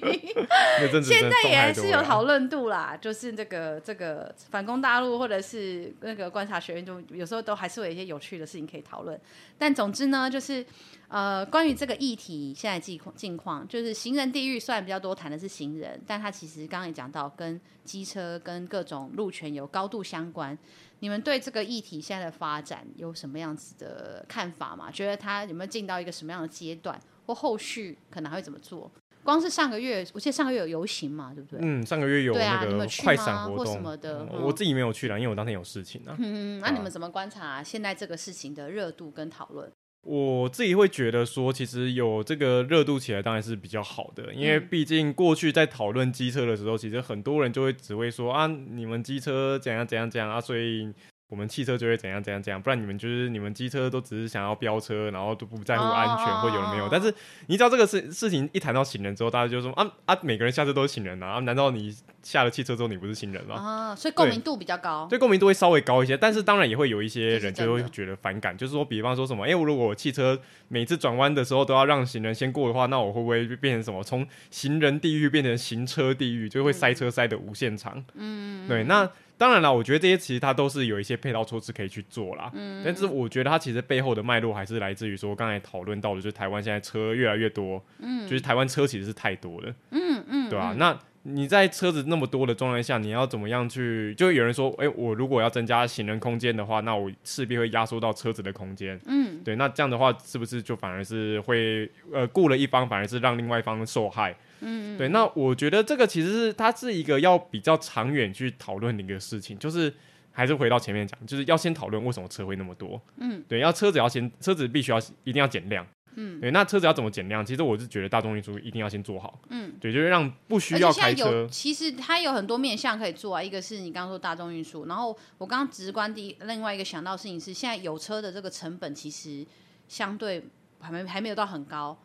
现在也还是有讨论度啦，就是这个这个反攻大陆，或者是那个观察学院，就有时候都还是会有一些有趣的事情可以讨论。但总之呢，就是呃，关于这个议题现在近况近况，就是行人地狱，虽然比较多谈的是行人，但它其实刚刚也讲到，跟机车跟各种路权有高度相关。你们对这个议题现在的发展有什么样子的看法吗？觉得它有没有进到一个什么样的阶段，或后续可能还会怎么做？光是上个月，我记得上个月有游行嘛，对不对？嗯，上个月有那个快闪活动什么的。我自己没有去啦，因为我当天有事情啊。嗯，那你们怎么观察现在这个事情的热度跟讨论？我自己会觉得说，其实有这个热度起来当然是比较好的，因为毕竟过去在讨论机车的时候，其实很多人就会只会说啊，你们机车怎样怎样怎样啊，所以。我们汽车就会怎样怎样怎样，不然你们就是你们机车都只是想要飙车，然后都不在乎安全或有了没有。但是你知道这个事事情一谈到行人之后，大家就说啊啊，每个人下车都是行人啊，难道你下了汽车之后你不是行人吗？啊，所以共鸣度比较高，所以共鸣度会稍微高一些。但是当然也会有一些人就会觉得反感，就是说，比方说什么，哎，我如果我汽车每次转弯的时候都要让行人先过的话，那我会不会变成什么？从行人地狱变成行车地狱，就会塞车塞的无限长。嗯，对，那。当然了，我觉得这些其实它都是有一些配套措施可以去做啦。嗯，但是我觉得它其实背后的脉络还是来自于说，刚才讨论到的，就是台湾现在车越来越多，嗯，就是台湾车其实是太多了，嗯嗯，对吧、啊？那你在车子那么多的状态下，你要怎么样去？就有人说，哎、欸，我如果要增加行人空间的话，那我势必会压缩到车子的空间，嗯，对，那这样的话是不是就反而是会呃顾了一方，反而是让另外一方受害？嗯，对，那我觉得这个其实是它是一个要比较长远去讨论的一个事情，就是还是回到前面讲，就是要先讨论为什么车会那么多。嗯，对，要车子要先，车子必须要一定要减量。嗯，对，那车子要怎么减量？其实我是觉得大众运输一定要先做好。嗯，对，就是让不需要开车。其实它有很多面向可以做啊，一个是你刚刚说大众运输，然后我刚刚直观第另外一个想到的事情是，现在有车的这个成本其实相对还没还没有到很高。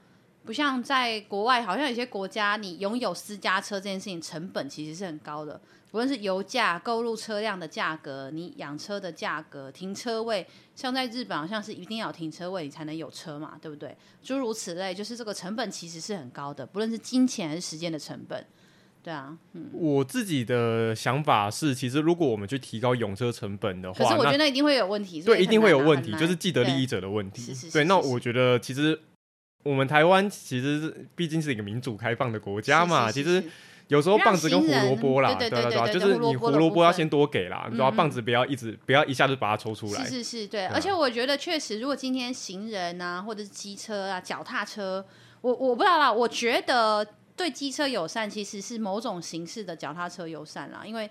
不像在国外，好像有些国家，你拥有私家车这件事情成本其实是很高的。不论是油价、购入车辆的价格、你养车的价格、停车位，像在日本好像是一定要有停车位你才能有车嘛，对不对？诸如此类，就是这个成本其实是很高的，不论是金钱还是时间的成本。对啊，嗯，我自己的想法是，其实如果我们去提高用车成本的话，可是我觉得那一定会有问题。对，一定会有问题，就是既得利益者的问题。对，那我觉得其实。我们台湾其实毕竟是一个民主开放的国家嘛，其实有时候棒子跟胡萝卜啦，对对对，就是你胡萝卜要先多给啦，对吧？棒子不要一直不要一下子把它抽出来。是是是，对。而且我觉得确实，如果今天行人啊，或者是机车啊、脚踏车，我我不知道啦。我觉得对机车友善，其实是某种形式的脚踏车友善啦。因为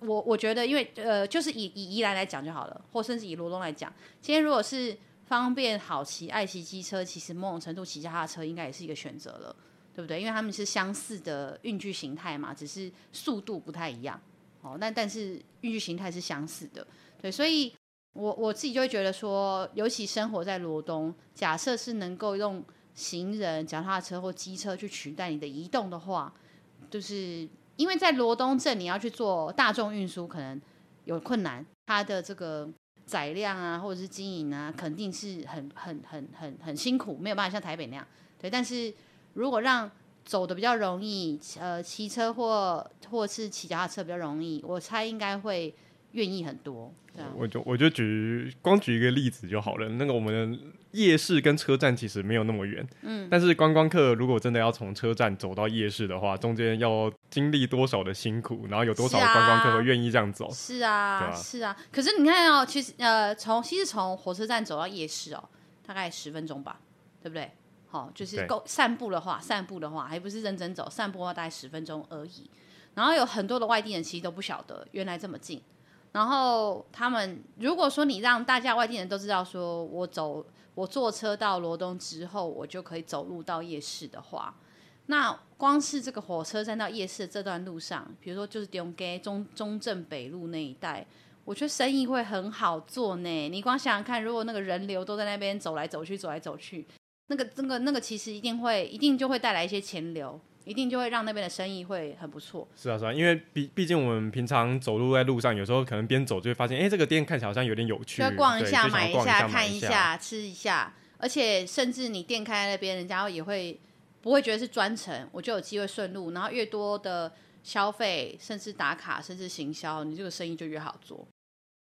我我觉得，因为呃，就是以以宜兰来讲就好了，或甚至以罗东来讲，今天如果是。方便好骑，爱骑机车，其实某种程度骑脚踏车应该也是一个选择了，对不对？因为他们是相似的运具形态嘛，只是速度不太一样。哦，那但是运具形态是相似的，对，所以我我自己就会觉得说，尤其生活在罗东，假设是能够用行人、脚踏车或机车去取代你的移动的话，就是因为在罗东镇你要去做大众运输，可能有困难，它的这个。载量啊，或者是经营啊，肯定是很很很很很辛苦，没有办法像台北那样。对，但是如果让走的比较容易，呃，骑车或或是骑脚踏车比较容易，我猜应该会愿意很多。对啊，我就我就举光举一个例子就好了。那个我们的夜市跟车站其实没有那么远，嗯，但是观光客如果真的要从车站走到夜市的话，中间要经历多少的辛苦，然后有多少观光客会愿意这样走？是啊，是啊，是啊。可是你看哦，其实呃，从其实从火车站走到夜市哦，大概十分钟吧，对不对？好，就是够散步的话，散步的话还不是认真走，散步的话大概十分钟而已。然后有很多的外地人其实都不晓得原来这么近。然后他们如果说你让大家外地人都知道说我走我坐车到罗东之后，我就可以走路到夜市的话，那光是这个火车站到夜市的这段路上，比如说就是中街中中正北路那一带，我觉得生意会很好做呢。你光想想看，如果那个人流都在那边走来走去，走来走去，那个那个那个其实一定会一定就会带来一些钱流。一定就会让那边的生意会很不错。是啊，是啊，因为毕毕竟我们平常走路在路上，有时候可能边走就会发现，哎，这个店看起来好像有点有趣，就逛一下、买一下、看一下、吃一下。而且甚至你店开在那边，人家也会不会觉得是专程，我就有机会顺路。然后越多的消费，甚至打卡，甚至行销，你这个生意就越好做。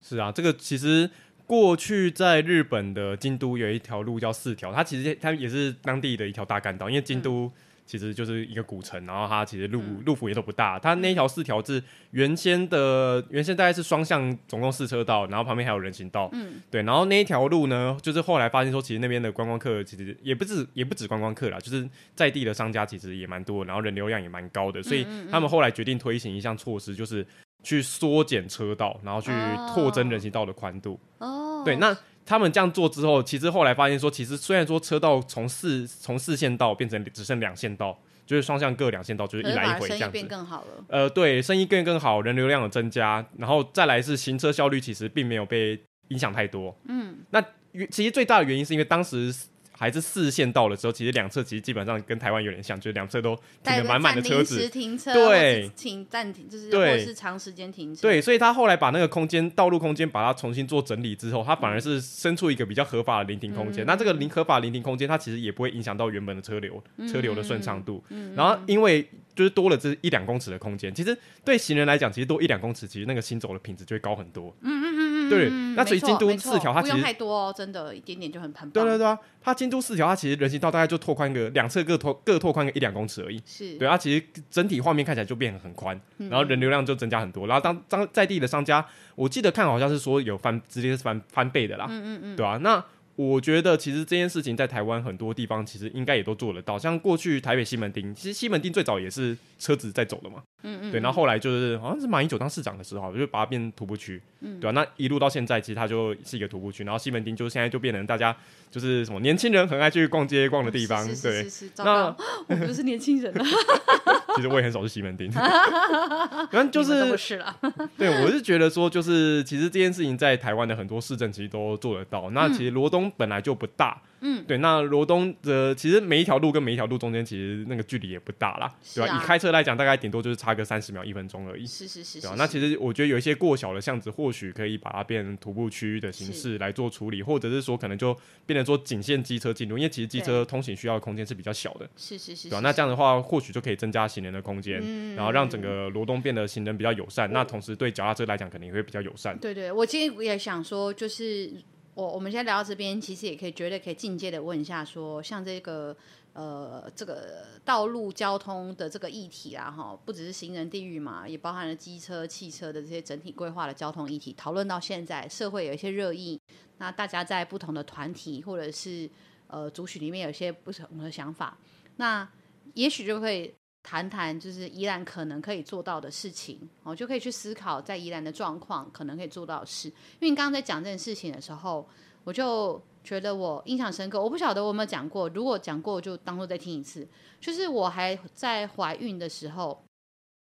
是啊，这个其实过去在日本的京都有一条路叫四条，它其实它也是当地的一条大干道，因为京都。嗯其实就是一个古城，然后它其实路、嗯、路幅也都不大。它那一条四条是原先的，原先大概是双向，总共四车道，然后旁边还有人行道。嗯，对。然后那一条路呢，就是后来发现说，其实那边的观光客其实也不止，也不止观光客啦，就是在地的商家其实也蛮多，然后人流量也蛮高的。所以他们后来决定推行一项措施，就是去缩减车道，然后去拓增人行道的宽度。哦，对，那。他们这样做之后，其实后来发现说，其实虽然说车道从四从四线道变成只剩两线道，就是双向各两线道，就是一来一回这样子。生意变更好了。呃，对，生意变更好，人流量的增加，然后再来是行车效率其实并没有被影响太多。嗯，那其实最大的原因是因为当时。还是四线道的时候，其实两侧其实基本上跟台湾有点像，就是两侧都停了满满的车子，停车对，停暂停就是对，或是长时间停车。对，所以他后来把那个空间道路空间把它重新做整理之后，他反而是生出一个比较合法的临停空间。嗯、那这个临合法临停空间，它其实也不会影响到原本的车流，嗯、车流的顺畅度。嗯、然后因为就是多了这一两公尺的空间，其实对行人来讲，其实多一两公尺，其实那个行走的品质就会高很多。嗯嗯嗯。对，那所以京都四条它其实不用太多哦，真的，一点点就很很棒。对对对啊，它京都四条它其实人行道大概就拓宽个两侧各拓各拓宽个一两公尺而已。是，对，它其实整体画面看起来就变得很宽，然后人流量就增加很多。然后当当在地的商家，我记得看好像是说有翻直接是翻翻倍的啦。嗯嗯嗯，对啊，那。我觉得其实这件事情在台湾很多地方其实应该也都做得到，像过去台北西门町，其实西门町最早也是车子在走的嘛，嗯嗯，对，然后后来就是好像是马英九当市长的时候，就把它变徒步区，嗯，对吧？那一路到现在，其实它就是一个徒步区，然后西门町就现在就变成大家就是什么年轻人很爱去逛街逛的地方，对，那我不是年轻人了。其实我也很少去西门町，反正就是，是 对，我是觉得说，就是其实这件事情在台湾的很多市政其实都做得到。那其实罗东本来就不大。嗯，对，那罗东的其实每一条路跟每一条路中间其实那个距离也不大啦，对吧？以开车来讲，大概顶多就是差个三十秒、一分钟而已。是是是，对吧？那其实我觉得有一些过小的巷子，或许可以把它变成徒步区的形式来做处理，或者是说可能就变成说仅限机车进入，因为其实机车通行需要的空间是比较小的。是是是，对吧？那这样的话，或许就可以增加行人的空间，然后让整个罗东变得行人比较友善。那同时对脚踏车来讲，肯定也会比较友善。对对，我今天也想说，就是。我我们现在聊到这边，其实也可以绝对可以进阶的问一下说，像这个呃这个道路交通的这个议题啊，哈，不只是行人地狱嘛，也包含了机车、汽车的这些整体规划的交通议题。讨论到现在，社会有一些热议，那大家在不同的团体或者是呃族群里面有些不同的想法，那也许就会。谈谈就是宜兰可能可以做到的事情，哦，就可以去思考在宜兰的状况可能可以做到的事。因为你刚刚在讲这件事情的时候，我就觉得我印象深刻。我不晓得我有没有讲过，如果讲过，就当做再听一次。就是我还在怀孕的时候，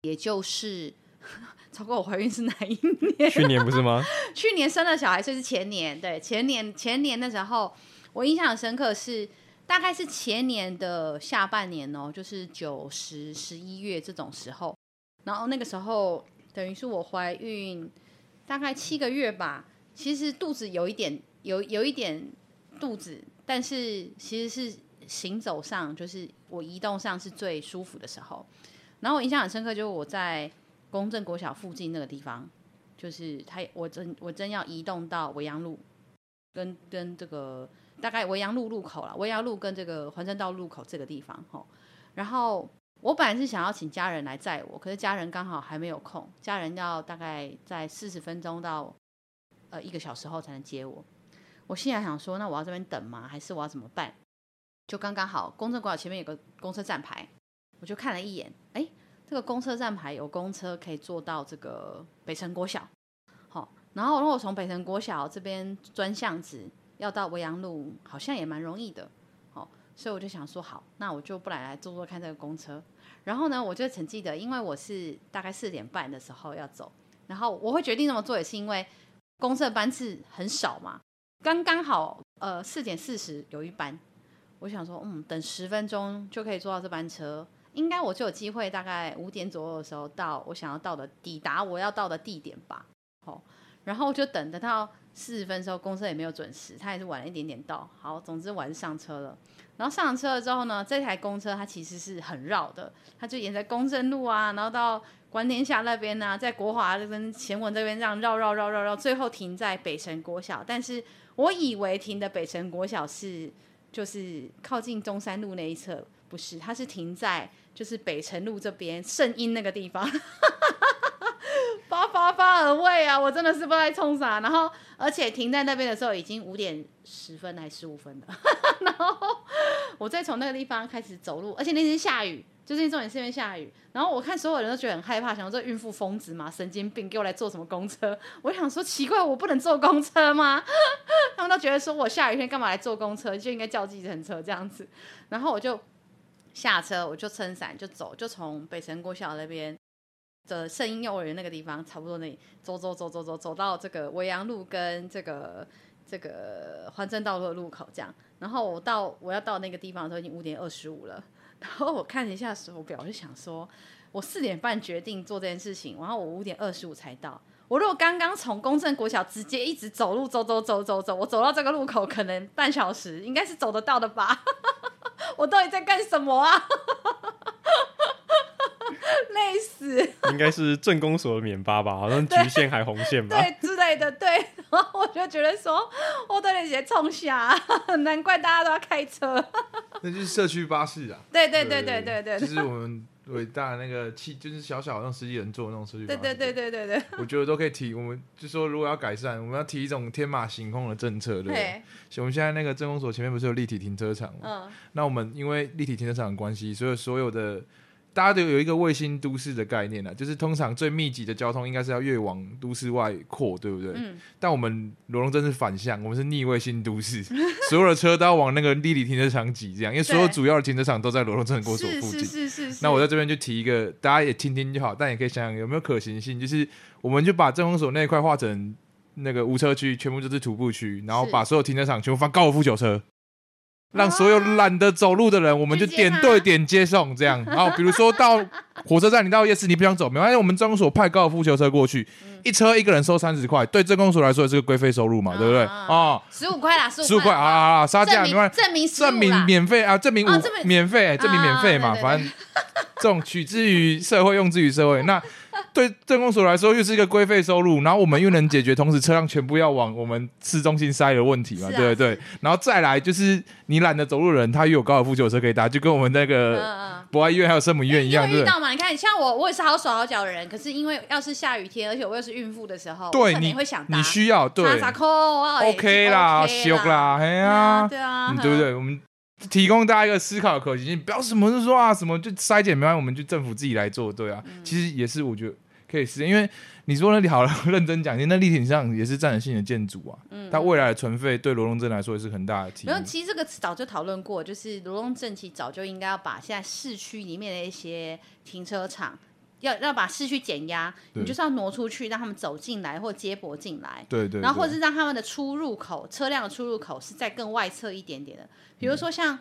也就是 超过我怀孕是哪一年？去年不是吗？去年生了小孩，所以是前年。对，前年前年的时候，我印象深刻是。大概是前年的下半年哦，就是九十十一月这种时候，然后那个时候等于是我怀孕大概七个月吧，其实肚子有一点有有一点肚子，但是其实是行走上就是我移动上是最舒服的时候。然后我印象很深刻，就是我在公正国小附近那个地方，就是他我真我真要移动到维扬路，跟跟这个大概维阳路路口了，维阳路跟这个环山道路口这个地方吼。然后我本来是想要请家人来载我，可是家人刚好还没有空，家人要大概在四十分钟到呃一个小时后才能接我。我现在想说，那我要这边等吗？还是我要怎么办？就刚刚好，公车馆前面有个公车站牌，我就看了一眼，哎，这个公车站牌有公车可以坐到这个北辰国小，好，然后如果从北辰国小这边钻巷子要到维阳路，好像也蛮容易的，好，所以我就想说，好，那我就不来来坐坐看这个公车。然后呢，我就曾记得，因为我是大概四点半的时候要走，然后我会决定这么做，也是因为公车班次很少嘛。刚刚好，呃，四点四十有一班，我想说，嗯，等十分钟就可以坐到这班车，应该我就有机会，大概五点左右的时候到我想要到的，抵达我要到的地点吧。好，然后就等得到四十分钟，公车也没有准时，他也是晚了一点点到。好，总之我还是上车了。然后上车了之后呢，这台公车它其实是很绕的，它就沿着公正路啊，然后到观天下那边、啊，在国华这边、前文这边这样绕绕绕绕绕，最后停在北辰国小，但是。我以为停的北辰国小是就是靠近中山路那一侧，不是，它是停在就是北辰路这边圣音那个地方，发发而未啊！我真的是不知道在冲啥，然后而且停在那边的时候已经五点十分还是十五分了，然后我再从那个地方开始走路，而且那天下雨。就是重点是因为下雨，然后我看所有人都觉得很害怕，想说这孕妇疯子嘛，神经病，给我来坐什么公车？我想说奇怪，我不能坐公车吗？他们都觉得说我下雨天干嘛来坐公车，就应该叫计程车这样子。然后我就下车，我就撑伞就走，就从北城国小那边的圣婴幼儿园那个地方，差不多那里走走走走走走到这个维阳路跟这个这个环镇道路的路口这样。然后我到我要到那个地方的时候，已经五点二十五了。然后我看了一下手表，我就想说，我四点半决定做这件事情，然后我五点二十五才到。我如果刚刚从公正国小直接一直走路走走走走走，我走到这个路口可能半小时，应该是走得到的吧？我到底在干什么啊？累死！应该是镇公所的免发吧，好像橘线还红线吧？对，对之类的。对，然后我就觉得说，我的那些冲下？难怪大家都要开车。那就是社区巴士啊！对对对对对对，就是我们伟大那个汽，就是小小让十几人坐那种社区巴士。对对对对对对，我觉得都可以提。我们就说，如果要改善，我们要提一种天马行空的政策，对不对？我们现在那个政工所前面不是有立体停车场吗？嗯。那我们因为立体停车场的关系，所以所有的。大家都有一个卫星都市的概念啊，就是通常最密集的交通应该是要越往都市外扩，对不对？嗯。但我们罗龙镇是反向，我们是逆卫星都市，所有的车都要往那个立体停车场挤，这样，因为所有主要的停车场都在罗龙镇公所附近。是是是是。那我在这边就提一个，大家也听听就好，但也可以想想有没有可行性，就是我们就把镇公所那一块划成那个无车区，全部就是徒步区，然后把所有停车场全部放高尔夫球车。让所有懒得走路的人，我们就点对点接送，这样。然后比如说到火车站，你到夜市，你不想走，没关系，我们镇公所派高尔夫球车过去，一车一个人收三十块，对镇公所来说也是个规费收入嘛，对不对？啊，十五块啦，十五块。啊，杀价，你看，证明证明免费啊，证明五免费，证明免费嘛，反正这种取之于社会，用之于社会，那。对镇公所来说，又是一个规费收入，然后我们又能解决同时车辆全部要往我们市中心塞的问题嘛？啊、对不对？然后再来就是你懒得走路的人，他又有高尔夫球车可以搭，就跟我们那个博爱医院还有圣母医院一样，遇到嘛？你看，像我，我也是好手好脚的人，可是因为要是下雨天，而且我又是孕妇的时候，对，你会想你需要对，OK 啦，修啦，哎呀，对啊，对不对？我们。提供大家一个思考的可行性，不要什么是说啊，什么就筛检没关系，我们就政府自己来做，对啊，嗯、其实也是我觉得可以实现，因为你说那里好了，认真讲，那立体上也是战略性的建筑啊，嗯，它未来的存废对罗龙镇来说也是很大的提。然后其实这个早就讨论过，就是罗龙镇其实早就应该要把现在市区里面的一些停车场。要要把市区减压，你就是要挪出去，让他们走进来或接驳进来。对对，对。然后或者是让他们的出入口，车辆的出入口是在更外侧一点点的。比如说像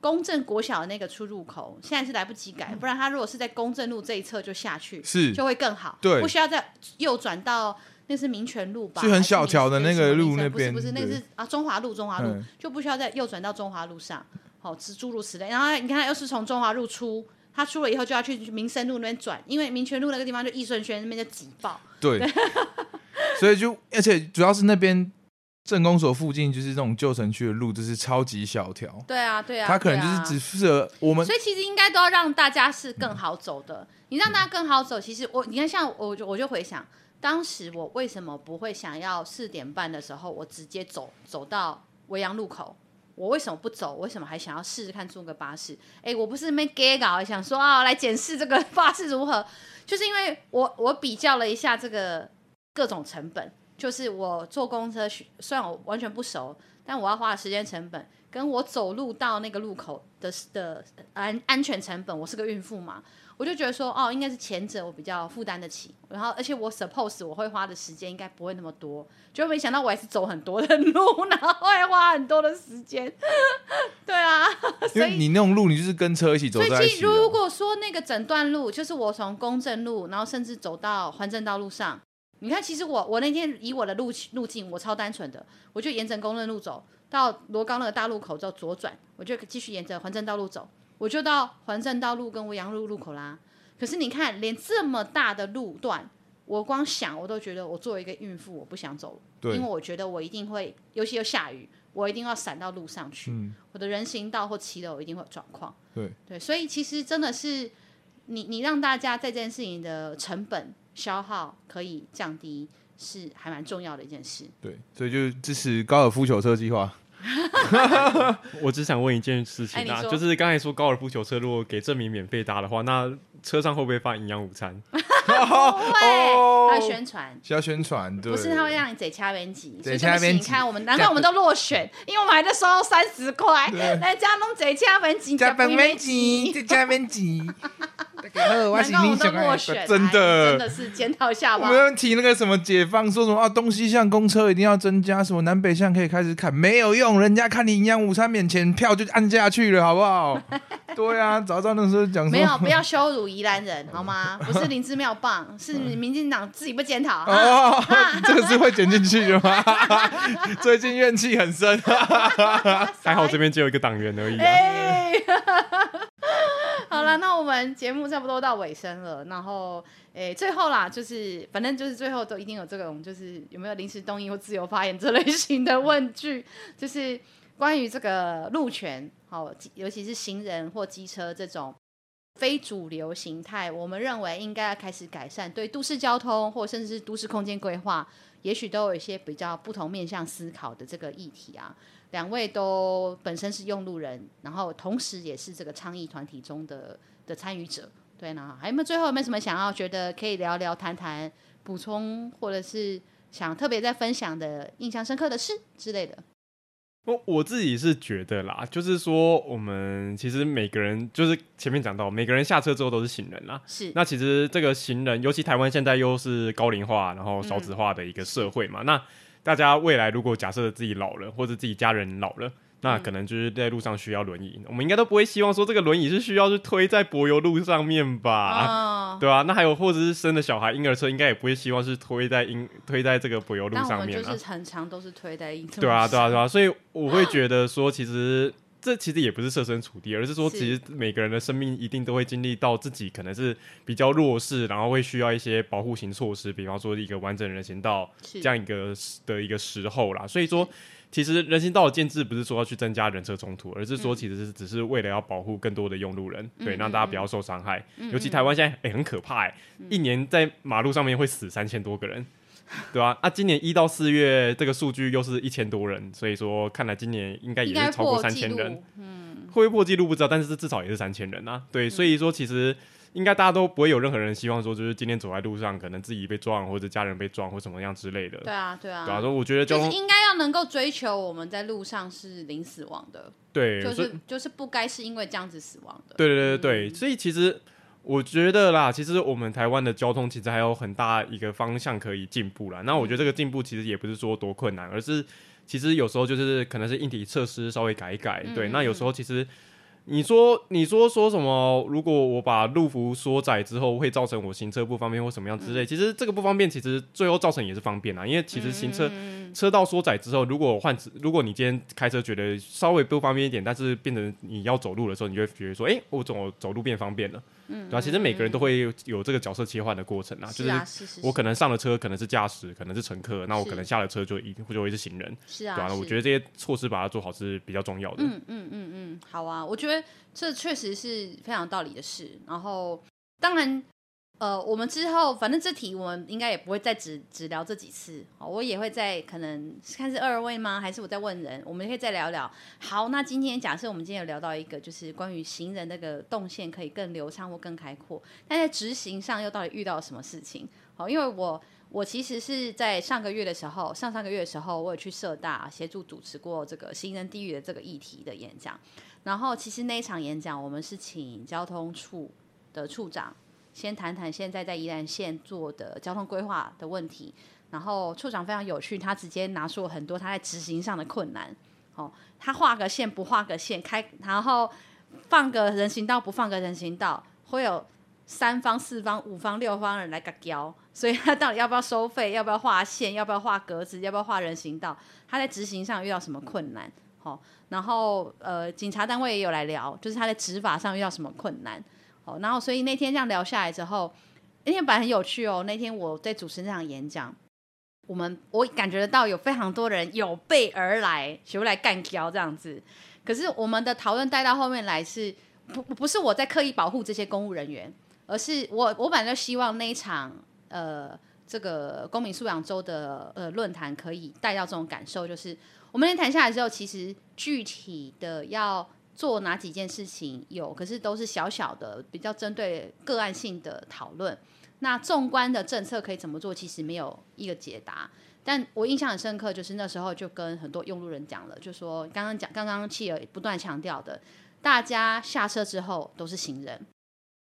公正国小的那个出入口，现在是来不及改，不然他如果是在公正路这一侧就下去，是就会更好。对。不需要再右转到那是民权路吧？就很小条的那个路那边。不是不是，那个是啊中华路中华路就不需要再右转到中华路上。好，诸如此类。然后你看，又是从中华路出。他出了以后就要去民生路那边转，因为民权路那个地方就易顺轩那边就挤爆。对，所以就而且主要是那边。镇公所附近就是这种旧城区的路，就是超级小条。对啊，对啊，他可能就是只适合我们。所以其实应该都要让大家是更好走的。嗯、你让大家更好走，其实我你看，像我就我就回想，当时我为什么不会想要四点半的时候我直接走走到维扬路口？我为什么不走？为什么还想要试试看坐个巴士？哎，我不是没给稿，想说啊，来检视这个 巴士如何？就是因为我我比较了一下这个各种成本。就是我坐公车，虽然我完全不熟，但我要花的时间成本，跟我走路到那个路口的的安安全成本，我是个孕妇嘛，我就觉得说，哦，应该是前者我比较负担得起，然后而且我 suppose 我会花的时间应该不会那么多，就没想到我还是走很多的路，然后会花很多的时间，对啊，因为你那种路，你就是跟车一起走在一起。如果说那个整段路，就是我从公正路，然后甚至走到环镇道路上。你看，其实我我那天以我的路路径，我超单纯的，我就沿着公正路走到罗岗那个大路口之后左转，我就继续沿着环镇道路走，我就到环镇道路跟维扬路路口啦。可是你看，连这么大的路段，我光想我都觉得，我作为一个孕妇，我不想走，因为我觉得我一定会，尤其又下雨，我一定要闪到路上去，嗯、我的人行道或骑楼一定会有状况。对对，所以其实真的是你你让大家在这件事情的成本。消耗可以降低，是还蛮重要的一件事。对，所以就支持高尔夫球车计划。我只想问一件事情啊，就是刚才说高尔夫球车如果给证明免费搭的话，那车上会不会发营养午餐？不会，他宣传，需要宣传，对，不是他会让你贼掐编辑，所以对不起，你看我们，难怪我们都落选，因为我们还在收到三十块，来加弄贼掐编辑，加编辑，贼掐编辑。我难怪我们都落选，真的，真的是检讨一下吧。我们提那个什么解放，说什么啊，东西向公车一定要增加，什么南北向可以开始砍，没有用，人家看你营养午餐免钱，票就按下去了，好不好？对啊，早知道那时候讲没有，不要羞辱宜兰人，好吗？不是林姿妙棒，是民进党自己不检讨。哦，这个是会剪进去的吗？最近怨气很深，还好这边只有一个党员而已啊。好了，那我们节目差不多到尾声了。然后，诶、最后啦，就是反正就是最后都一定有这种，就是有没有临时动议或自由发言这类型的问句，就是关于这个路权，好，尤其是行人或机车这种非主流形态，我们认为应该要开始改善，对都市交通或甚至是都市空间规划，也许都有一些比较不同面向思考的这个议题啊。两位都本身是用路人，然后同时也是这个倡议团体中的的参与者，对呢？还有没有最后有没有什么想要觉得可以聊聊、谈谈、补充，或者是想特别再分享的、印象深刻的事之类的？我我自己是觉得啦，就是说我们其实每个人，就是前面讲到，每个人下车之后都是行人啦。是。那其实这个行人，尤其台湾现在又是高龄化，然后少子化的一个社会嘛，嗯、那。大家未来如果假设自己老了，或者自己家人老了，那可能就是在路上需要轮椅。嗯、我们应该都不会希望说这个轮椅是需要是推在柏油路上面吧？哦、对吧、啊？那还有或者是生的小孩婴儿车，应该也不会希望是推在婴推在这个柏油路上面。就是很长都是推在婴儿。对啊，对啊，对啊。所以我会 觉得说，其实。这其实也不是设身处地，而是说，其实每个人的生命一定都会经历到自己可能是比较弱势，然后会需要一些保护型措施，比方说一个完整人行道这样一个的一个时候啦。所以说，其实人行道的建制不是说要去增加人车冲突，而是说其实是只是为了要保护更多的用路人，对，让大家不要受伤害。尤其台湾现在诶很可怕诶，一年在马路上面会死三千多个人。对啊，啊，今年一到四月这个数据又是一千多人，所以说看来今年应该也是超过三千人。嗯，会不会破纪录不知道，但是至少也是三千人啊。对，嗯、所以说其实应该大家都不会有任何人希望说，就是今天走在路上可能自己被撞或者家人被撞或什么样之类的。对啊，对啊。对啊，所以我觉得就是应该要能够追求我们在路上是零死亡的。对，就是就是不该是因为这样子死亡的。对对对对，嗯、所以其实。我觉得啦，其实我们台湾的交通其实还有很大一个方向可以进步啦。那我觉得这个进步其实也不是说多困难，而是其实有时候就是可能是硬体设施稍微改一改，对。那有时候其实你说你说说什么？如果我把路幅缩窄之后，会造成我行车不方便或什么样之类？嗯、其实这个不方便，其实最后造成也是方便啦。因为其实行车、嗯、车道缩窄之后，如果换如果你今天开车觉得稍微不方便一点，但是变成你要走路的时候，你就会觉得说，哎、欸，我走走路变方便了。嗯，对啊，其实每个人都会有这个角色切换的过程啊，就是我可能上了车可能是驾驶，可能是乘客，那我可能下了车就一定会就会是行人，是啊，对啊，我觉得这些措施把它做好是比较重要的。嗯嗯嗯嗯，好啊，我觉得这确实是非常有道理的事。然后，当然。呃，我们之后反正这题我们应该也不会再只只聊这几次，我也会再可能看是二位吗？还是我在问人？我们可以再聊聊。好，那今天假设我们今天有聊到一个，就是关于行人那个动线可以更流畅或更开阔，但在执行上又到底遇到什么事情？好，因为我我其实是在上个月的时候，上上个月的时候，我有去社大协助主持过这个行人地域的这个议题的演讲，然后其实那一场演讲，我们是请交通处的处长。先谈谈现在在宜兰县做的交通规划的问题，然后处长非常有趣，他直接拿出了很多他在执行上的困难。哦，他画个线不画个线，开然后放个人行道不放个人行道，会有三方、四方、五方、六方人来个交，所以他到底要不要收费？要不要画线？要不要画格子？要不要画人行道？他在执行上遇到什么困难？哦，然后呃，警察单位也有来聊，就是他在执法上遇到什么困难？哦，然后所以那天这样聊下来之后，那天本来很有趣哦。那天我在主持那场演讲，我们我感觉得到有非常多人有备而来，学来干譙这样子。可是我们的讨论带到后面来是，不不是我在刻意保护这些公务人员，而是我我本来就希望那一场呃这个公民素养周的呃论坛可以带到这种感受，就是我们那天谈下来之后，其实具体的要。做哪几件事情有，可是都是小小的，比较针对个案性的讨论。那纵观的政策可以怎么做，其实没有一个解答。但我印象很深刻，就是那时候就跟很多用路人讲了，就说刚刚讲，刚刚企鹅不断强调的，大家下车之后都是行人，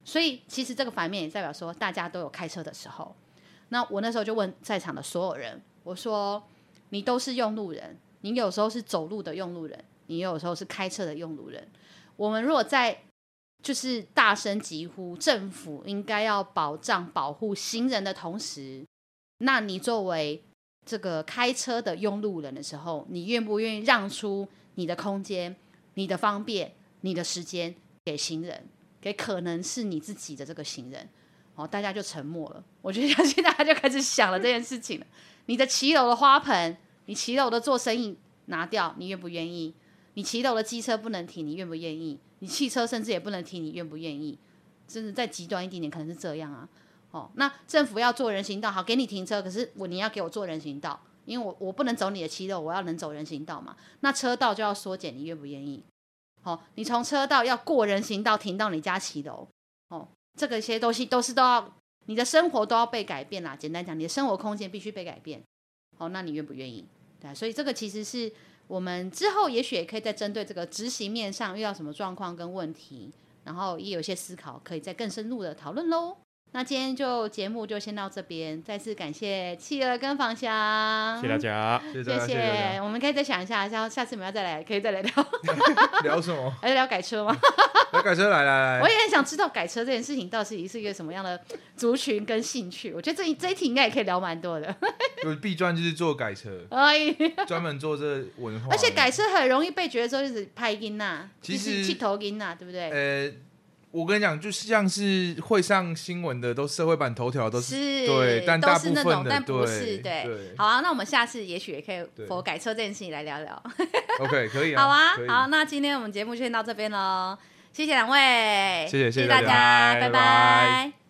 所以其实这个反面也代表说，大家都有开车的时候。那我那时候就问在场的所有人，我说你都是用路人，你有时候是走路的用路人。你有时候是开车的用路人，我们如果在就是大声疾呼政府应该要保障保护行人的同时，那你作为这个开车的用路人的时候，你愿不愿意让出你的空间、你的方便、你的时间给行人，给可能是你自己的这个行人？哦，大家就沉默了。我觉得相信大家就开始想了这件事情了。你的骑楼的花盆，你骑楼的做生意拿掉，你愿不愿意？你骑楼的机车不能停，你愿不愿意？你汽车甚至也不能停，你愿不愿意？甚至再极端一点点，可能是这样啊。哦，那政府要做人行道，好，给你停车，可是我你要给我做人行道，因为我我不能走你的骑楼，我要能走人行道嘛。那车道就要缩减，你愿不愿意？哦，你从车道要过人行道停到你家骑楼，哦，这个些东西都是都要你的生活都要被改变啦。简单讲，你的生活空间必须被改变。哦，那你愿不愿意？对，所以这个其实是。我们之后也许也可以再针对这个执行面上遇到什么状况跟问题，然后也有些思考，可以再更深入的讨论喽。那今天就节目就先到这边，再次感谢企鹅跟芳香，谢谢大家，谢谢。谢谢我们可以再想一下，下下次我们要再来，可以再来聊 聊什么？还是聊改车吗？聊改车，来来来。我也很想知道改车这件事情到底是一个什么样的族群跟兴趣。我觉得这这一题应该也可以聊蛮多的。有 B 专就是做改车，专门做这文化。而且改车很容易被觉得说就是拍音呐，其实剃头音呐，对不对？呃。我跟你讲，就像是会上新闻的，都社会版头条都是，是对，但大部分的都是那种，但不是对，对。好啊，那我们下次也许也可以佛改车这件事情来聊聊。OK，可以啊。好啊，好，那今天我们节目就先到这边喽，谢谢两位，谢谢谢谢大家，拜拜。拜拜。